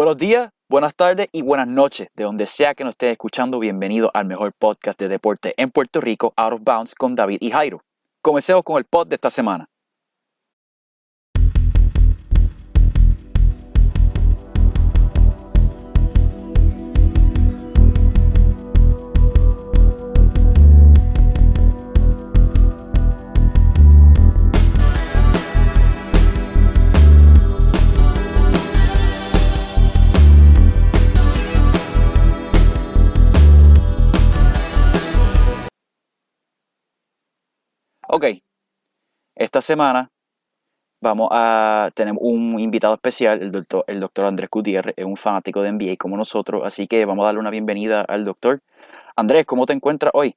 Buenos días, buenas tardes y buenas noches. De donde sea que nos estés escuchando, bienvenido al mejor podcast de deporte en Puerto Rico, Out of Bounds con David y Jairo. Comencemos con el pod de esta semana. Ok, esta semana vamos a tener un invitado especial, el doctor, el doctor Andrés Gutiérrez, es un fanático de NBA como nosotros, así que vamos a darle una bienvenida al doctor. Andrés, ¿cómo te encuentras hoy?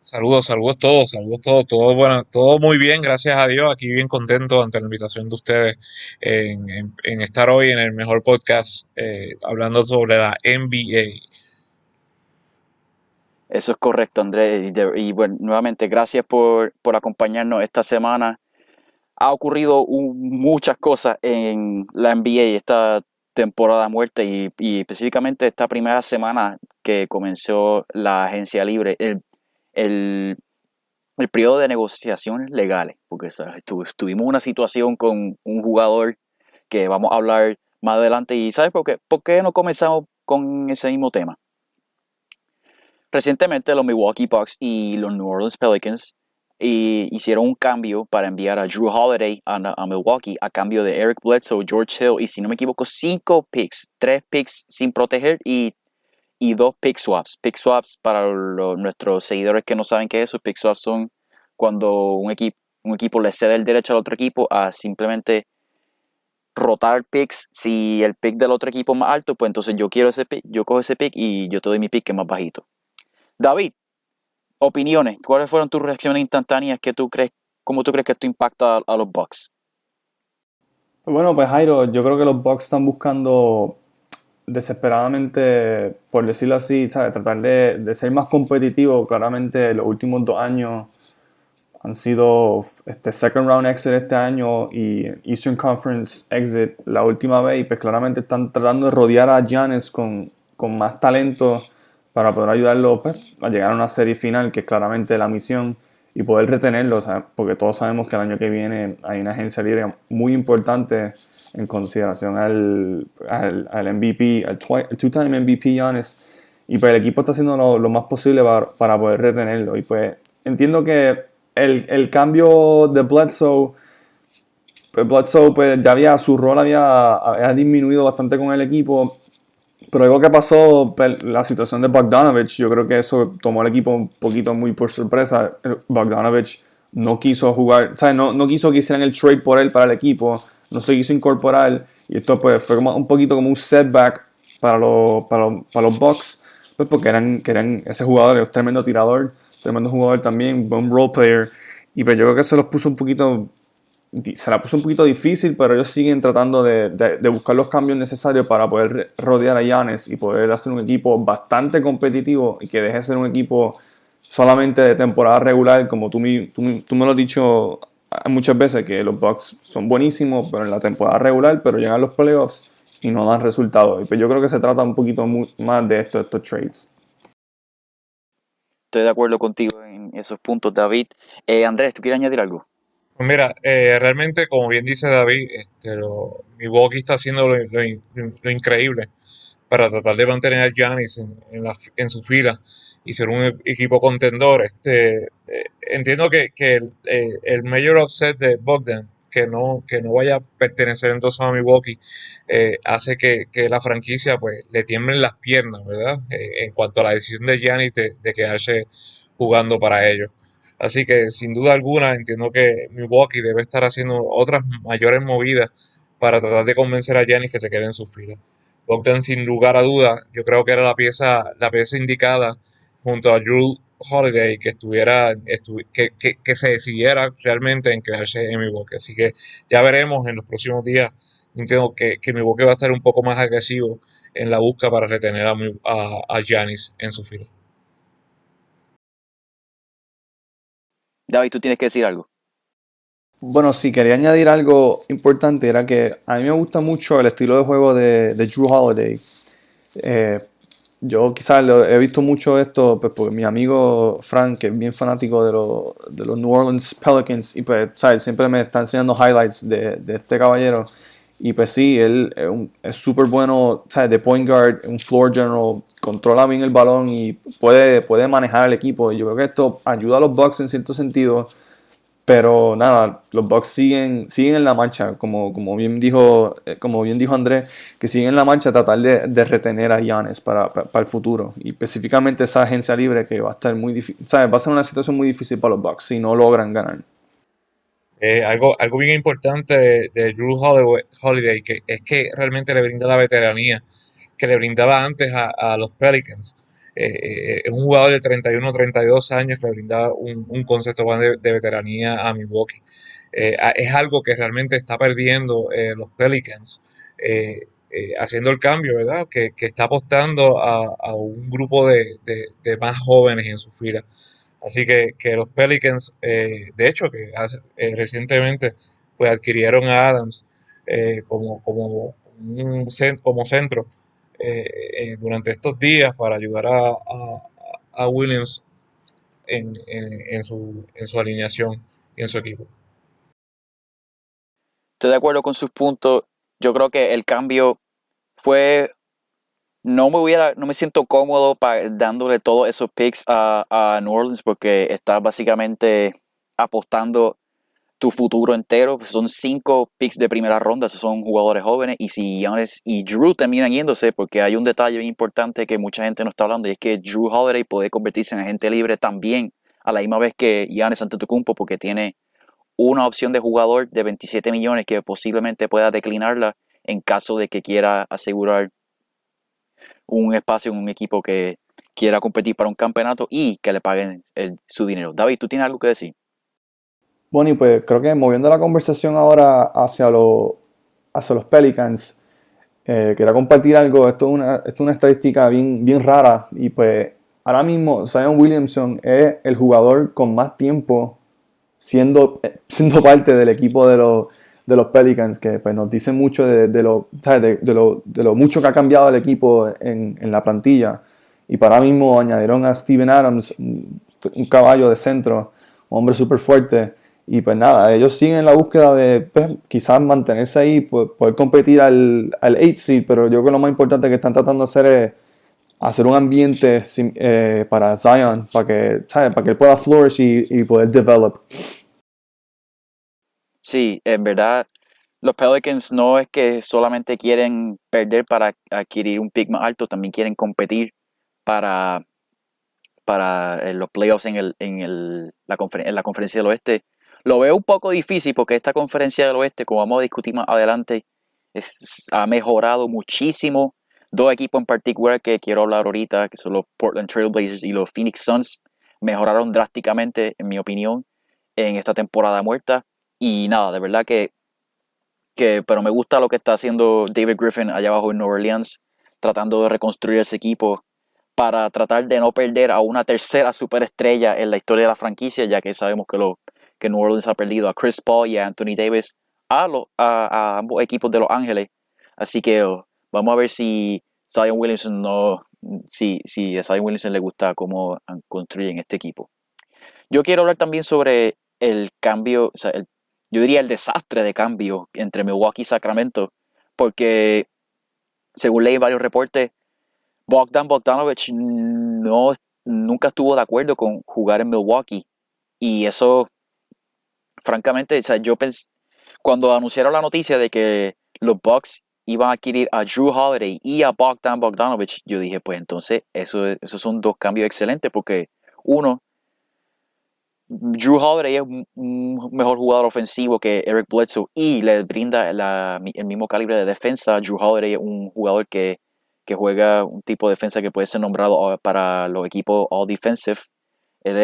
Saludos, saludos todos, saludos todos, todo bueno, todo muy bien, gracias a Dios, aquí bien contento ante la invitación de ustedes en, estar hoy en el mejor podcast eh, hablando sobre la NBA. Eso es correcto, Andrés. Y, bueno, nuevamente, gracias por, acompañarnos esta semana. Ha ocurrido muchas cosas en la NBA esta temporada muerta y, específicamente esta primera semana que comenzó la agencia libre, el, el, periodo de negociaciones legales, porque tuvimos una situación con un jugador que vamos a hablar más adelante y ¿sabes por qué? ¿Por qué no comenzamos con ese mismo tema? Recientemente los Milwaukee Bucks y los New Orleans Pelicans hicieron un cambio para enviar a Drew Holiday a, Milwaukee a cambio de Eric Bledsoe, George Hill y si no me equivoco cinco picks, tres picks sin proteger y, y dos pick swaps. Pick swaps para nuestros seguidores que no saben qué es eso, pick swaps son cuando un equipo, un equipo le cede el derecho al otro equipo a simplemente rotar picks. Si el pick del otro equipo es más alto, pues entonces yo quiero ese pick, yo cojo ese pick y yo te doy mi pick que es más bajito. David, opiniones. ¿Cuáles fueron tus reacciones instantáneas que tú crees, cómo tú crees que esto impacta a, los Bucks? Bueno, pues Jairo, yo creo que los Bucks están buscando desesperadamente, por decirlo así, tratar de, ser más competitivos. Claramente los últimos dos años han sido este second round exit este año y Eastern Conference exit la última vez y pues claramente están tratando de rodear a Giannis con, con más talento para poder ayudarlo pues, a llegar a una serie final, que es claramente la misión, y poder retenerlo, porque todos sabemos que el año que viene hay una agencia libre muy importante en consideración al, al, MVP, al two-time MVP Giannis, y pues el equipo está haciendo lo, más posible para, poder retenerlo. Y pues entiendo que el, el cambio de Bledsoe, pues Bledsoe pues ya había, su rol había, había disminuido bastante con el equipo pero algo que pasó, pues, la situación de Bogdanovich, yo creo que eso tomó al equipo un poquito muy por sorpresa. Bogdanovich no quiso jugar, o no, no quiso que hicieran el trade por él para el equipo, no se quiso incorporar. Y esto pues fue un poquito como un setback para los, para los, para los Bucks, pues porque eran, que eran ese jugador, un tremendo tirador, tremendo jugador también, buen role player. Y pues yo creo que se los puso un poquito se la puso un poquito difícil, pero ellos siguen tratando de, de, buscar los cambios necesarios para poder rodear a Yanes y poder hacer un equipo bastante competitivo y que deje de ser un equipo solamente de temporada regular, como tú, tú, tú me lo has dicho muchas veces, que los Bucks son buenísimos, pero en la temporada regular, pero llegan los playoffs y no dan resultados. Y pues yo creo que se trata un poquito más de esto, estos trades. Estoy de acuerdo contigo en esos puntos, David. Eh, Andrés, ¿tú quieres añadir algo? Pues mira, eh, realmente, como bien dice David, este, lo, Milwaukee está haciendo lo, increíble para tratar de mantener a Giannis en, su fila y ser un equipo contendor. Este, eh, entiendo que, el, eh, el, mayor upset de Bogdan, que no, que no vaya a pertenecer entonces a Milwaukee, hace que, la franquicia pues le tiemblen las piernas, ¿verdad? en cuanto a la decisión de Giannis de quedarse jugando para ellos. Así que sin duda alguna entiendo que Milwaukee debe estar haciendo otras mayores movidas para tratar de convencer a Giannis que se quede en su fila. Bogdan sin lugar a duda, yo creo que era la pieza, la pieza indicada junto a Drew Holiday que estuviera, que, que, se decidiera realmente en quedarse en Milwaukee. Así que ya veremos en los próximos días. Entiendo que, que Milwaukee va a estar un poco más agresivo en la busca para retener a, a, a en su fila. David, tú tienes que decir algo. Bueno, sí, quería añadir algo importante, era que a mí me gusta mucho el estilo de juego de, Drew Holiday. Eh, yo quizás lo, he visto mucho esto pues, porque mi amigo Frank, que es bien fanático de los New Orleans Pelicans, y pues, ¿sabes? Siempre me está enseñando highlights de, de este caballero. Y pues sí, él es súper bueno, ¿sabes? De point guard, un floor general, controla bien el balón y puede, puede manejar el equipo. Y yo creo que esto ayuda a los Bucks en cierto sentido pero nada, los Bucks siguen, siguen en la marcha, como, como, bien dijo, eh, como bien dijo Andrés, que siguen en la marcha tratar de, de retener a Giannis para, para, el futuro. Y específicamente esa agencia libre que va a estar muy difícil, Va a ser una situación muy difícil para los Bucks si no logran ganar. Eh, algo, algo bien importante de, de Drew Holiday, que es que realmente le brinda la veteranía que le brindaba antes a, los Pelicans. Eh, es un jugador de 31 32 años que le brinda un, concepto de, de, veteranía a Milwaukee. Eh, es algo que realmente está perdiendo eh, los Pelicans, haciendo el cambio, ¿verdad? Que, está apostando a, un grupo de, más jóvenes en su fila. Así que, los Pelicans, de hecho, que recientemente pues, adquirieron a Adams como, como, un, como centro eh, eh, durante estos días para ayudar a, Williams en, su, en su alineación y en su equipo. Estoy de acuerdo con sus puntos. Yo creo que el cambio fue. No me hubiera, no me siento cómodo dándole todos esos picks a, a New Orleans porque está básicamente apostando tu futuro entero. Pues, son cinco picks de primera ronda, son jugadores jóvenes. Y si Giannis y Drew terminan yéndose, porque hay un detalle importante que mucha gente no está hablando, y es que Drew Holiday puede convertirse en agente libre también a la misma vez que Giannis Antetokounmpo, porque tiene una opción de jugador de 27 millones que posiblemente pueda declinarla en caso de que quiera asegurar un espacio en un equipo que quiera competir para un campeonato y que le paguen su dinero. David, ¿tú tienes algo que decir? Bueno, y pues creo que moviendo la conversación ahora hacia, lo, hacia los Pelicans, eh, quería compartir algo. Esto es una, una estadística bien, bien rara. Y pues ahora mismo Zion Williamson es el jugador con más tiempo siendo, siendo parte del equipo de los, de los Pelicans, que pues, nos dice mucho de, de, lo, de, lo, de, lo, mucho que ha cambiado el equipo en, en, la plantilla. Y para mismo añadieron a Steven Adams, un caballo de centro, un hombre súper fuerte. Y pues nada, ellos siguen en la búsqueda de pues, quizás mantenerse ahí, poder competir al, al 8 seed, pero yo creo que lo más importante que están tratando de hacer es hacer un ambiente eh, para Zion, para que, ¿sabes? para que él pueda flourish y, poder develop. Sí, en verdad, los Pelicans no es que solamente quieren perder para adquirir un pick más alto, también quieren competir para, para eh, los playoffs en, el, en, el, la, en la conferencia del oeste lo veo un poco difícil porque esta conferencia del oeste, como vamos a discutir más adelante, ha mejorado muchísimo. Dos equipos en particular que quiero hablar ahorita, que son los Portland Trailblazers y los Phoenix Suns, mejoraron drásticamente, en mi opinión, en esta temporada muerta. Y nada, de verdad que, que pero me gusta lo que está haciendo David Griffin allá abajo en New Orleans, tratando de reconstruir ese equipo para tratar de no perder a una tercera superestrella en la historia de la franquicia, ya que sabemos que los que New Orleans ha perdido a Chris Paul y a Anthony Davis a, a, ambos equipos de Los Ángeles. Así que oh, vamos a ver si Zion Williamson no, si, si a Zion Williamson le gusta cómo construyen este equipo. Yo quiero hablar también sobre el cambio, o sea, yo diría el desastre de cambio entre Milwaukee y Sacramento, porque según leí varios reportes, Bogdan Bogdanovich no, nunca estuvo de acuerdo con jugar en Milwaukee. Y eso francamente, o sea, yo pensé, cuando anunciaron la noticia de que los Bucks iban a adquirir a Drew Holiday y a Bogdan Bogdanovich, yo dije, pues entonces eso, esos son dos cambios excelentes porque uno, Drew Holiday es un mejor jugador ofensivo que Eric Bledsoe y le brinda el mismo calibre de defensa. Drew Holiday es un jugador que, juega un tipo de defensa que puede ser nombrado para los equipos All Defensive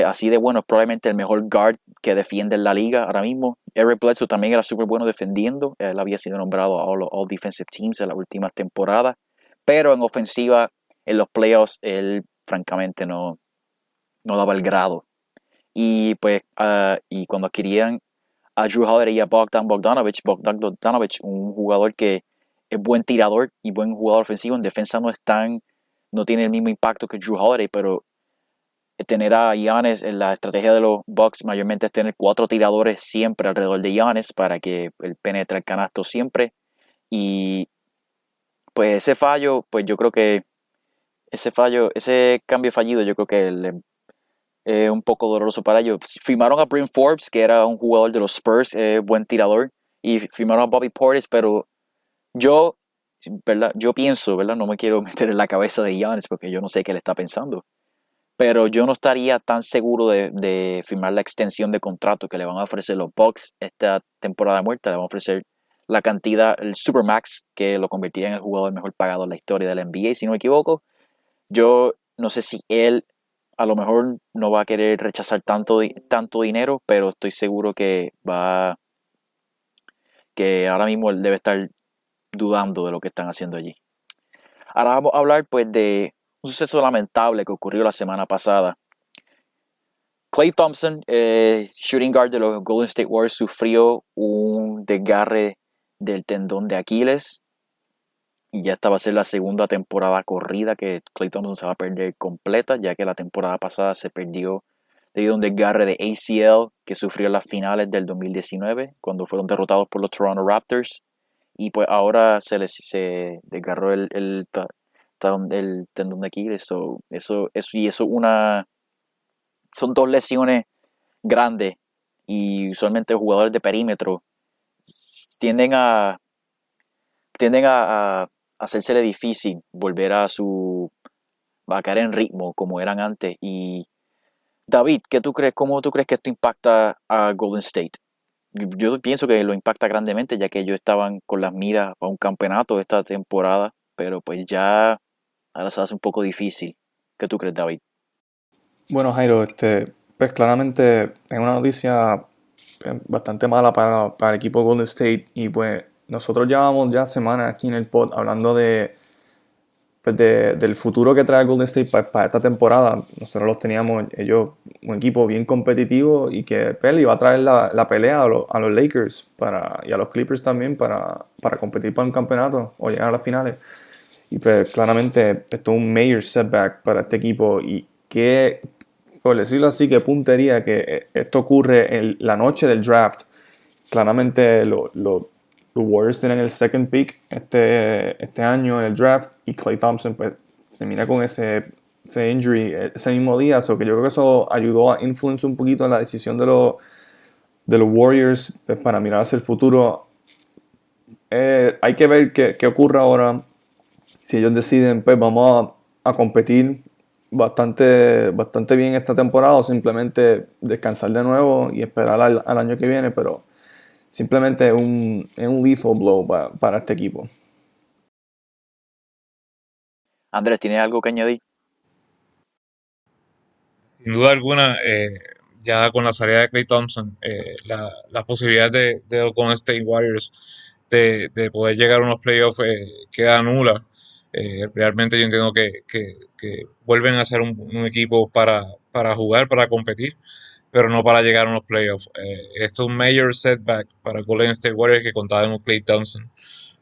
así de bueno, es probablemente el mejor guard que defiende en la liga ahora mismo. Eric Bledsoe también era súper bueno defendiendo. Él había sido nombrado a All, Defensive Teams en las últimas temporadas. Pero en ofensiva, en los playoffs, él francamente no, no daba el grado. Y pues, ah, y cuando adquirían a Drew Holiday y a Bogdan Bogdanovich. Bogdan Bogdanovich, un jugador que es buen tirador y buen jugador ofensivo. En defensa no es tan, no tiene el mismo impacto que Drew Holiday, pero tener a Giannis en la estrategia de los Bucks mayormente es tener cuatro tiradores siempre alrededor de Giannis para que él penetre el canasto siempre. Y pues ese fallo, pues yo creo que ese fallo, ese cambio fallido, yo creo que es un poco doloroso para ellos. Firmaron a Bryn Forbes, que era un jugador de los Spurs, buen tirador, y firmaron a Bobby Portis, pero yo, ¿verdad? Yo pienso, ¿verdad? No me quiero meter en la cabeza de Giannis porque yo no sé qué le está pensando. Pero yo no estaría tan seguro de, firmar la extensión de contrato que le van a ofrecer los Bucks esta temporada muerta. Le van a ofrecer la cantidad, el Supermax, que lo convertiría en el jugador mejor pagado en la historia de la NBA, si no me equivoco. Yo no sé si él a lo mejor no va a querer rechazar tanto, tanto dinero, pero estoy seguro que va que ahora mismo él debe estar dudando de lo que están haciendo allí. Ahora vamos a hablar pues de un suceso lamentable que ocurrió la semana pasada. Clay Thompson, eh, shooting guard de los Golden State Warriors, sufrió un desgarre del tendón de Aquiles. Y ya esta va a ser la segunda temporada corrida que Clay Thompson se va a perder completa, ya que la temporada pasada se perdió debido a un desgarre de ACL que sufrió en las finales del 2019, cuando fueron derrotados por los Toronto Raptors. Y pues ahora se les se desgarró el, el, el tendón de Aquiles. eso, eso, y eso una. Son dos lesiones grandes. Y usualmente jugadores de perímetro tienden a. tienden a hacérsele difícil volver a su. a caer en ritmo como eran antes. Y. David, ¿qué tú crees? ¿Cómo tú crees que esto impacta a Golden State? Yo pienso que lo impacta grandemente, ya que ellos estaban con las miras a un campeonato esta temporada, pero pues ya ahora se hace un poco difícil. ¿Qué tú crees, David? Bueno, Jairo, este, pues claramente es una noticia eh, bastante mala para, para el equipo Golden State y pues nosotros llevamos ya semanas aquí en el pod hablando de, pues del futuro que trae Golden State para, esta temporada. Nosotros los teníamos, ellos, un equipo bien competitivo y que pues, iba a traer la, la pelea a, a, los Lakers para, y a los Clippers también para, para competir para un campeonato o llegar a las finales. Y pues claramente esto es un major setback para este equipo y que, por decirlo así, que puntería que esto ocurre en la noche del draft. Claramente los Warriors tienen el second pick este, este año en el draft y Clay Thompson pues termina con ese, ese injury ese mismo día. So que yo creo que eso ayudó a influenciar un poquito en la decisión de los, de los Warriors pues, para mirar hacia el futuro. Eh, hay que ver qué, qué ocurre ahora si ellos deciden, pues vamos a, competir bastante, bastante bien esta temporada o simplemente descansar de nuevo y esperar al, año que viene, pero simplemente es un, es un lethal blow para, este equipo. Andrés, ¿tienes algo que añadir? Sin duda alguna, eh, ya con la salida de Clay Thompson, eh, la, la, posibilidad de, de los Golden State Warriors de, de, poder llegar a unos playoffs eh, queda nula. Eh, realmente yo entiendo que, vuelven a ser un, equipo para, para, jugar, para competir, pero no para llegar a unos playoffs. Eh, esto es un major setback para Golden State Warriors que contaba con Clay Thompson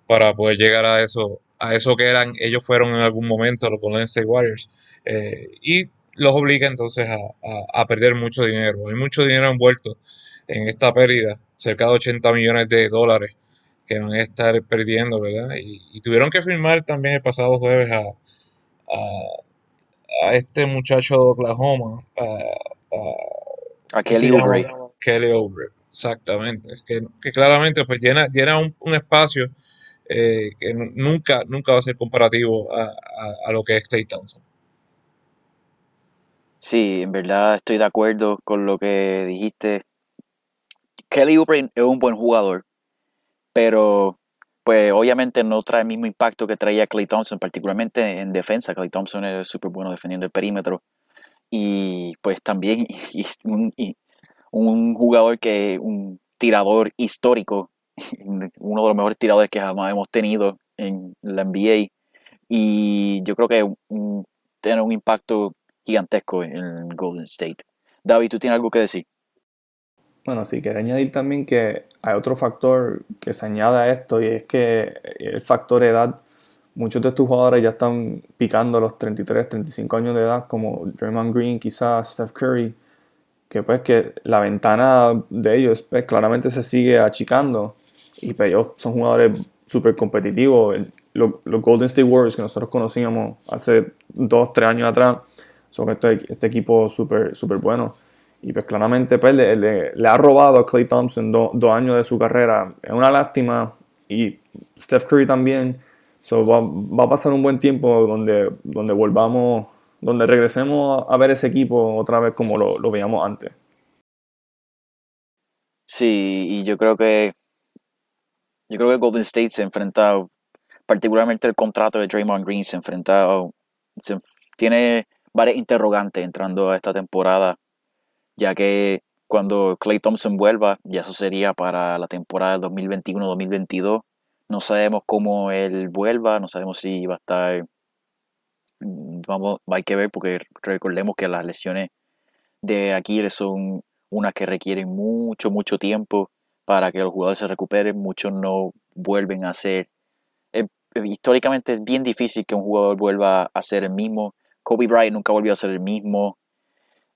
para poder llegar a eso, a eso que eran, ellos fueron en algún momento los Golden State Warriors. Eh, y los obliga entonces a, a, perder mucho dinero. Hay mucho dinero envuelto en esta pérdida, cerca de 80 millones de dólares que van a estar perdiendo, ¿verdad? Y, tuvieron que firmar también el pasado jueves a, a, este muchacho de Oklahoma, a, Kelly Oubre. Kelly Oubre, exactamente. Que, que claramente pues llena, llena un, espacio eh, que nunca, nunca va a ser comparativo a, a, lo que es Clay Thompson. Sí, en verdad estoy de acuerdo con lo que dijiste. Kelly Oubre es un buen jugador, pero pues obviamente no trae el mismo impacto que traía Clay Thompson, particularmente en defensa. Clay Thompson es súper bueno defendiendo el perímetro. Y pues también un, jugador que, un tirador histórico, uno de los mejores tiradores que jamás hemos tenido en la NBA. Y yo creo que tiene un impacto gigantesco en Golden State. David, ¿tú tienes algo que decir? Bueno, sí, quería añadir también que hay otro factor que se añade a esto y es que el factor edad. Muchos de estos jugadores ya están picando los 33, 35 años de edad, como Draymond Green, quizás Steph Curry, que pues que la ventana de ellos pues, claramente se sigue achicando y pues ellos son jugadores súper competitivos. Los, Golden State Warriors que nosotros conocíamos hace 2, 3 años atrás son este, este equipo súper super bueno. Y pues claramente pues, le, ha robado a Clay Thompson dos años de su carrera. Es una lástima. Y Steph Curry también. So, va, a pasar un buen tiempo donde, donde volvamos, donde regresemos a ver ese equipo otra vez como lo, veíamos antes. Sí, y yo creo que yo creo que Golden State se ha enfrentado, particularmente el contrato de Draymond Green se ha enfrentado, tiene varias interrogantes entrando a esta temporada ya que cuando Clay Thompson vuelva, ya eso sería para la temporada del 2021-2022. No sabemos cómo él vuelva, no sabemos si va a estar. Mm, vamos, hay que ver porque recordemos que las lesiones de Aquiles son unas que requieren mucho, mucho tiempo para que los jugadores se recuperen. Muchos no vuelven a ser. históricamente es bien difícil que un jugador vuelva a ser el mismo. Kobe Bryant nunca volvió a ser el mismo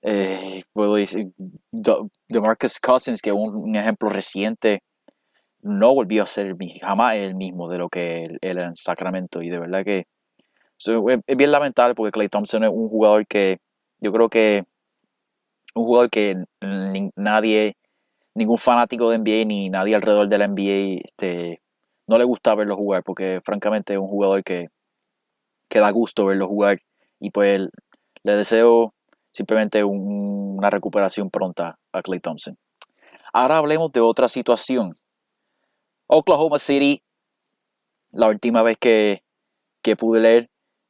eh, puedo decir, de Marcus Cousins, que un, ejemplo reciente, no volvió a ser jamás el mismo de lo que él era en Sacramento. Y de verdad que es bien lamentable porque Clay Thompson es un jugador que yo creo que un jugador que nadie, ningún fanático de NBA ni nadie alrededor de la NBA este, no le gusta verlo jugar porque francamente es un jugador que, que da gusto verlo jugar y pues le deseo simplemente una recuperación pronta a Clay Thompson. Ahora hablemos de otra situación. Oklahoma City, la última vez que, pude leer,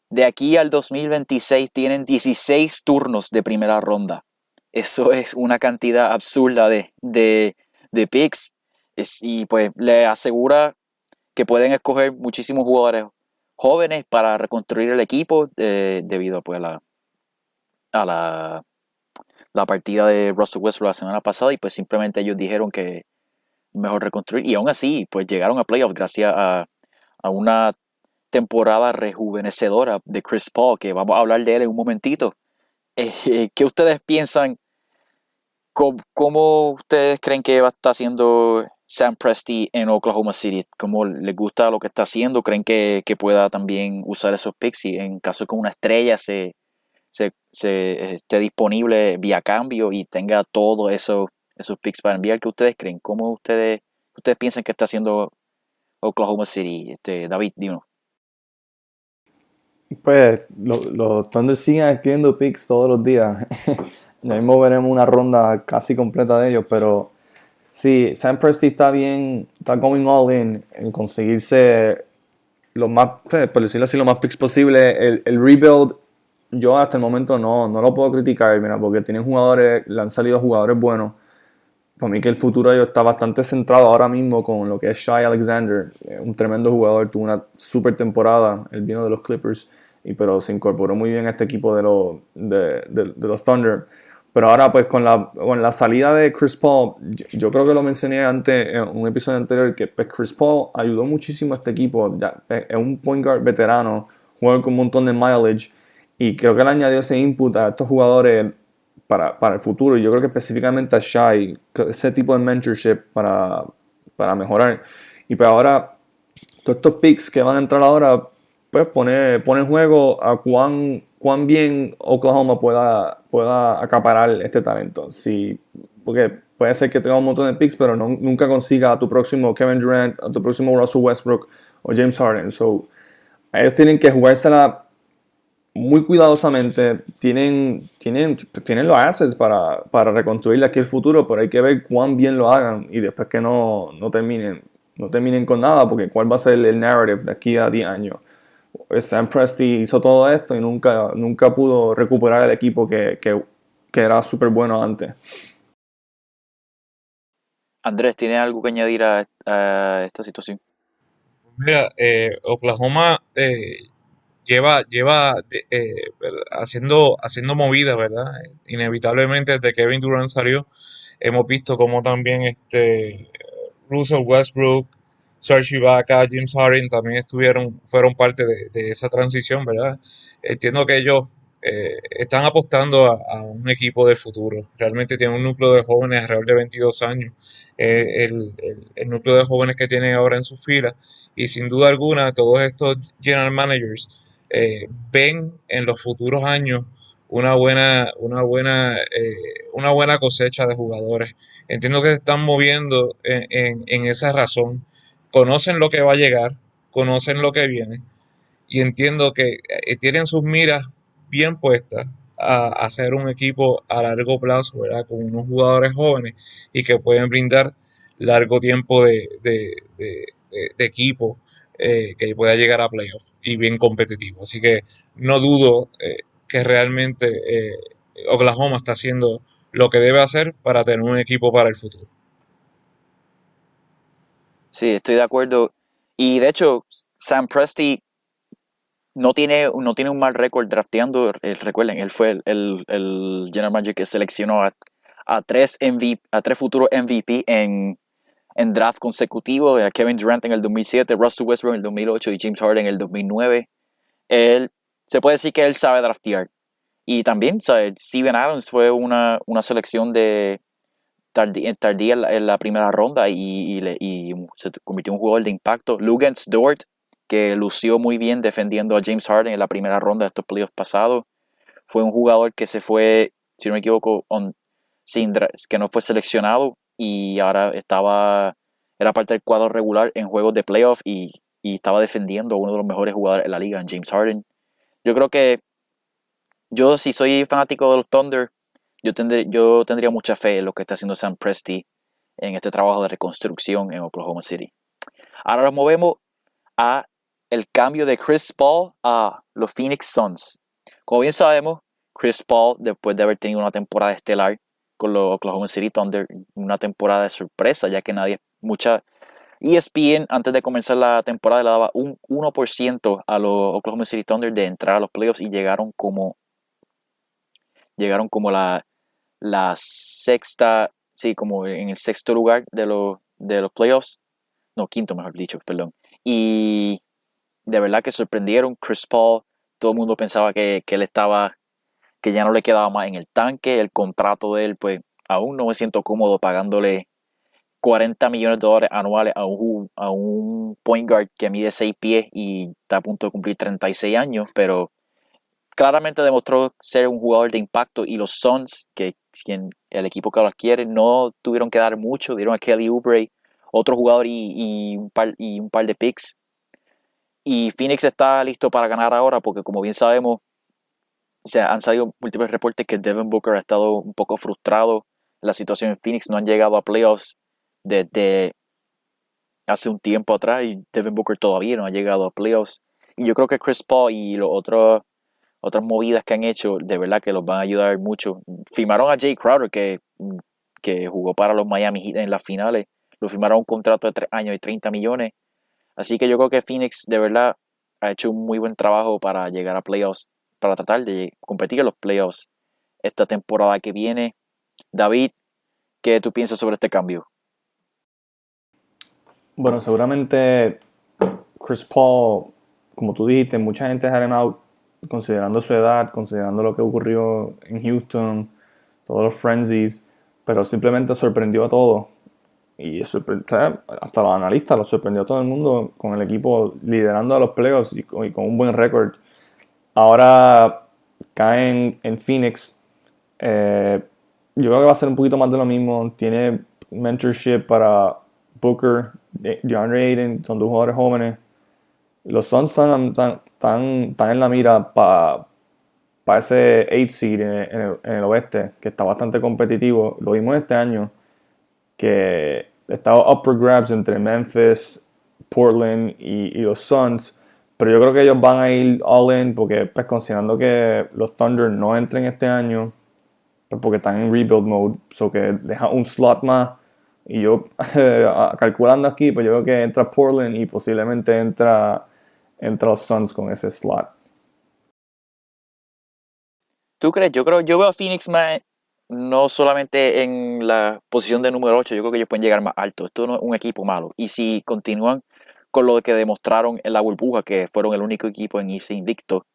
de aquí al 2026 tienen 16 turnos de primera ronda. Eso es una cantidad absurda de, de, picks. y pues le asegura que pueden escoger muchísimos jugadores jóvenes para reconstruir el equipo eh, debido pues, a la, a la, la partida de Russell Westbrook la semana pasada y pues simplemente ellos dijeron que mejor reconstruir y aún así pues llegaron a playoffs gracias a, una temporada rejuvenecedora de Chris Paul que vamos a hablar de él en un momentito. Eh, ¿Qué ustedes piensan? ¿Cómo, ustedes creen que va a estar haciendo Sam Presti en Oklahoma City? ¿Cómo les gusta lo que está haciendo? ¿Creen que, que pueda también usar esos picks y en caso que una estrella se, se, esté disponible vía cambio y tenga todo eso, esos picks para enviar. ¿Qué ustedes creen? ¿Cómo ustedes, ustedes piensan que está haciendo Oklahoma City? Este, David, dino. Pues los Thunder siguen adquiriendo picks todos los días. ya mismo veremos una ronda casi completa de ellos, pero sí, Sam Presti está bien, está going all in en conseguirse lo más, pues, por decirlo así, lo más picks posible. El, el rebuild yo hasta el momento no, no lo puedo criticar, mira, porque tienen jugadores, le han salido jugadores buenos. Para mí que el futuro de está bastante centrado ahora mismo con lo que es Shai Alexander, un tremendo jugador, tuvo una super temporada, él vino de los Clippers, y, pero se incorporó muy bien a este equipo de los, de, los Thunder. Pero ahora pues con la, con la salida de Chris Paul, yo, creo que lo mencioné antes en un episodio anterior, que pues, Chris Paul ayudó muchísimo a este equipo, es un point guard veterano, jugador con un montón de mileage, y creo que él añadió ese input a estos jugadores para, para el futuro. Yo creo que específicamente a Shai, ese tipo de mentorship para, para mejorar. Y pues ahora, todos estos picks que van a entrar ahora, pues pone, pone en juego a cuán, cuán bien Oklahoma pueda, pueda acaparar este talento. Si, porque puede ser que tenga un montón de picks, pero no, nunca consiga a tu próximo Kevin Durant, a tu próximo Russell Westbrook o James Harden. So, ellos tienen que jugársela muy cuidadosamente, tienen, tienen, tienen los assets para, para reconstruir aquí el futuro, pero hay que ver cuán bien lo hagan y después que no, no, terminen, no terminen con nada, porque cuál va a ser el narrative de aquí a 10 años. Sam Presti hizo todo esto y nunca, nunca pudo recuperar el equipo que, que, que era súper bueno antes. Andrés, ¿tienes algo que añadir a, esta situación? Mira, eh, Oklahoma eh, lleva, lleva eh, haciendo, haciendo movidas, ¿verdad? Inevitablemente desde Kevin Durant salió, Hemos visto como también este Russell Westbrook, Serge Ibaka, James Harden también estuvieron, fueron parte de, esa transición, ¿verdad? Entiendo que ellos eh, están apostando a, un equipo del futuro. Realmente tienen un núcleo de jóvenes alrededor de 22 años, eh, el, núcleo de jóvenes que tienen ahora en su fila. Y sin duda alguna, todos estos general managers eh, ven en los futuros años una buena, una buena, una buena cosecha de jugadores. Entiendo que se están moviendo en, en esa razón conocen lo que va a llegar, conocen lo que viene y entiendo que eh, tienen sus miras bien puestas a hacer un equipo a largo plazo, ¿verdad? Con unos jugadores jóvenes y que pueden brindar largo tiempo de, equipo eh, que pueda llegar a playoffs y bien competitivo. Así que no dudo eh, que realmente Oklahoma está haciendo lo que debe hacer para tener un equipo para el futuro. Sí, estoy de acuerdo. Y de hecho, Sam Presti no tiene, no tiene un mal récord drafteando. Recuerden, él fue el, General Manager que seleccionó a, tres, a tres futuros MVP en, en draft consecutivos. A Kevin Durant en el 2007, Russell Westbrook en el 2008 y James Harden en el 2009. Él, se puede decir que él sabe draftear. Y también, Steven Adams fue una, una selección de, tardía en la, primera ronda y, se convirtió en un jugador de impacto. Lugens Dort, que lució muy bien defendiendo a James Harden en la primera ronda de estos playoffs pasados, fue un jugador que se fue, si no me equivoco, sin, que no fue seleccionado y ahora estaba, era parte del cuadro regular en juegos de playoff y, y estaba defendiendo a uno de los mejores jugadores en la liga, James Harden. Yo creo que yo si soy fanático de los Thunder, yo, tendré, yo tendría mucha fe en lo que está haciendo Sam Presti en este trabajo de reconstrucción en Oklahoma City. Ahora nos movemos a el cambio de Chris Paul a los Phoenix Suns. Como bien sabemos, Chris Paul, después de haber tenido una temporada estelar con los Oklahoma City Thunder, una temporada de sorpresa, ya que nadie, mucha ESPN antes de comenzar la temporada le daba un 1% a los Oklahoma City Thunder de entrar a los playoffs y llegaron como llegaron como la la sexta, sí, como en el sexto lugar de, los de los playoffs. No, quinto mejor dicho, perdón. Y de verdad que sorprendieron. Chris Paul, todo el mundo pensaba que, él estaba, que ya no le quedaba más en el tanque. El contrato de él, pues aún no me siento cómodo pagándole 40 millones de dólares anuales a un, a un point guard que mide 6 pies y está a punto de cumplir 36 años, pero claramente demostró ser un jugador de impacto y los Suns, que el equipo que lo adquiere, no tuvieron que dar mucho, dieron a Kelly Oubre, otro jugador y, un y un par de picks. Y Phoenix está listo para ganar ahora porque como bien sabemos, se han salido múltiples reportes que Devin Booker ha estado un poco frustrado. La situación en Phoenix no han llegado a playoffs desde hace un tiempo atrás y Devin Booker todavía no ha llegado a playoffs. Y yo creo que Chris Paul y los otros otras movidas que han hecho, de verdad que los van a ayudar mucho. Firmaron a Jay Crowder, que, que jugó para los Miami Heat en las finales. Lo firmaron un contrato de 3 años y 30 millones. Así que yo creo que Phoenix de verdad ha hecho un muy buen trabajo para llegar a playoffs, para tratar de competir en los playoffs esta temporada que viene. David, ¿qué tú piensas sobre este cambio? Bueno, seguramente Chris Paul, como tú dijiste, mucha gente ha out considerando su edad, considerando lo que ocurrió en Houston, todos los frenzies, pero simplemente sorprendió a todos. Y hasta los analistas lo sorprendió a todo el mundo con el equipo liderando a los playoffs y, con, un buen récord. Ahora caen en Phoenix. Eh, yo creo que va a ser un poquito más de lo mismo. Tiene mentorship para Booker, John Aiden, son dos jugadores jóvenes. Los Suns están, en la mira para ese 8 seed en, el, oeste, que está bastante competitivo. Lo vimos este año, que estaba up for grabs entre Memphis, Portland y, los Suns. Pero yo creo que ellos van a ir all in porque, pues, considerando que los Thunder no entren este año, pues, porque están en rebuild mode, so que deja un slot más. Y yo, calculando aquí, pues yo creo que entra Portland y posiblemente entra entre los Suns con ese slot. ¿Tú crees? Yo creo, yo veo a Phoenix más no solamente en la posición de número 8, yo creo que ellos pueden llegar más alto. Esto no es un equipo malo. Y si continúan con lo que demostraron en la burbuja, que fueron el único equipo en irse invicto,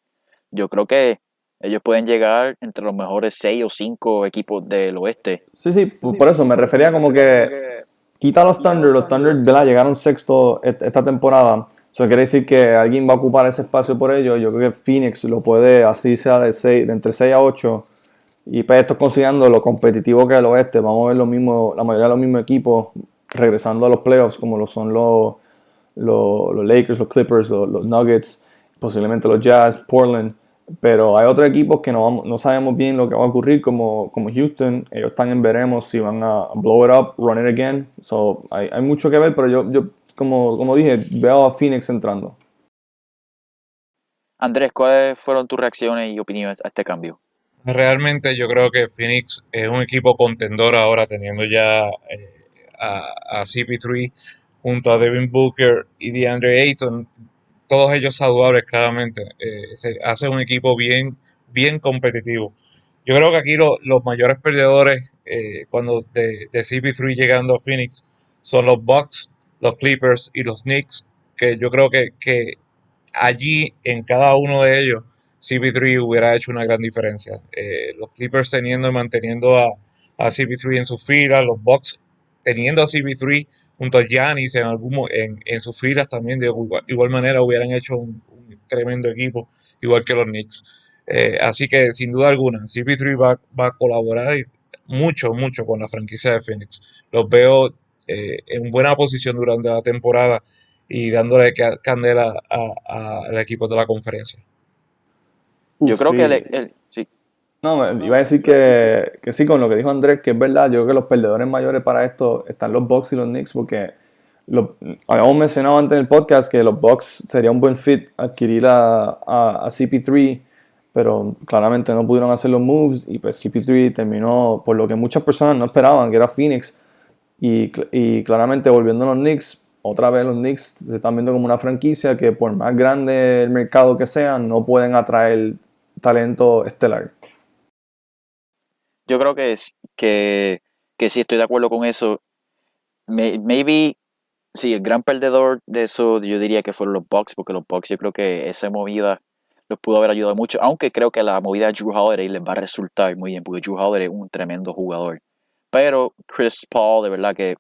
yo creo que ellos pueden llegar entre los mejores 6 o 5 equipos del oeste. Sí, sí, por eso me refería como que quita los Thunder, los Thunder ¿verdad? llegaron sexto esta temporada. Eso quiere decir que alguien va a ocupar ese espacio por ellos. Yo creo que Phoenix lo puede, así sea de, 6, de entre 6 a 8. Y pues esto considerando lo competitivo que es el oeste. Vamos a ver lo mismo, la mayoría de los mismos equipos regresando a los playoffs, como lo son los, los, Lakers, los Clippers, los, Nuggets, posiblemente los Jazz, Portland. Pero hay otros equipos que no, no sabemos bien lo que va a ocurrir, como, como Houston. Ellos están en veremos si van a blow it up, run it again. So, hay, hay mucho que ver, pero yo, yo como, como dije, veo a Phoenix entrando. Andrés, ¿cuáles fueron tus reacciones y opiniones a este cambio? Realmente yo creo que Phoenix es un equipo contendor ahora, teniendo ya eh, a, CP3 junto a Devin Booker y DeAndre Ayton, todos ellos saludables claramente. Eh, se hace un equipo bien, bien competitivo. Yo creo que aquí los mayores perdedores eh, cuando de, de, CP3 llegando a Phoenix son los Bucks, los Clippers y los Knicks, que yo creo que, que allí en cada uno de ellos CP3 hubiera hecho una gran diferencia. Eh, los Clippers teniendo y manteniendo a, a CP3 en su fila, los Bucks teniendo a CP3 junto a Giannis en, algún, en, en sus filas también de igual, manera hubieran hecho un, tremendo equipo, igual que los Knicks. Eh, así que sin duda alguna, CP3 va, va, a colaborar mucho, mucho con la franquicia de Phoenix. Los veo eh, en buena posición durante la temporada y dándole candela al equipo de la conferencia. Yo creo que el, sí. No, iba a decir que, que, sí, con lo que dijo Andrés, que es verdad. Yo creo que los perdedores mayores para esto están los Bucks y los Knicks, porque habíamos mencionado antes en el podcast que los Bucks sería un buen fit adquirir a, a, CP3, pero claramente no pudieron hacer los moves y pues CP3 terminó por lo que muchas personas no esperaban, que era Phoenix. Y, y claramente volviendo a los Knicks, otra vez los Knicks se están viendo como una franquicia que por más grande el mercado que sea, no pueden atraer talento estelar. Yo creo que, que, que sí estoy de acuerdo con eso. Maybe, sí, el gran perdedor de eso yo diría que fueron los Bucks, porque los Bucks yo creo que esa movida los pudo haber ayudado mucho, aunque creo que la movida de Drew Holiday les va a resultar muy bien, porque Drew Holiday es un tremendo jugador. Pero Chris Paul, de verdad que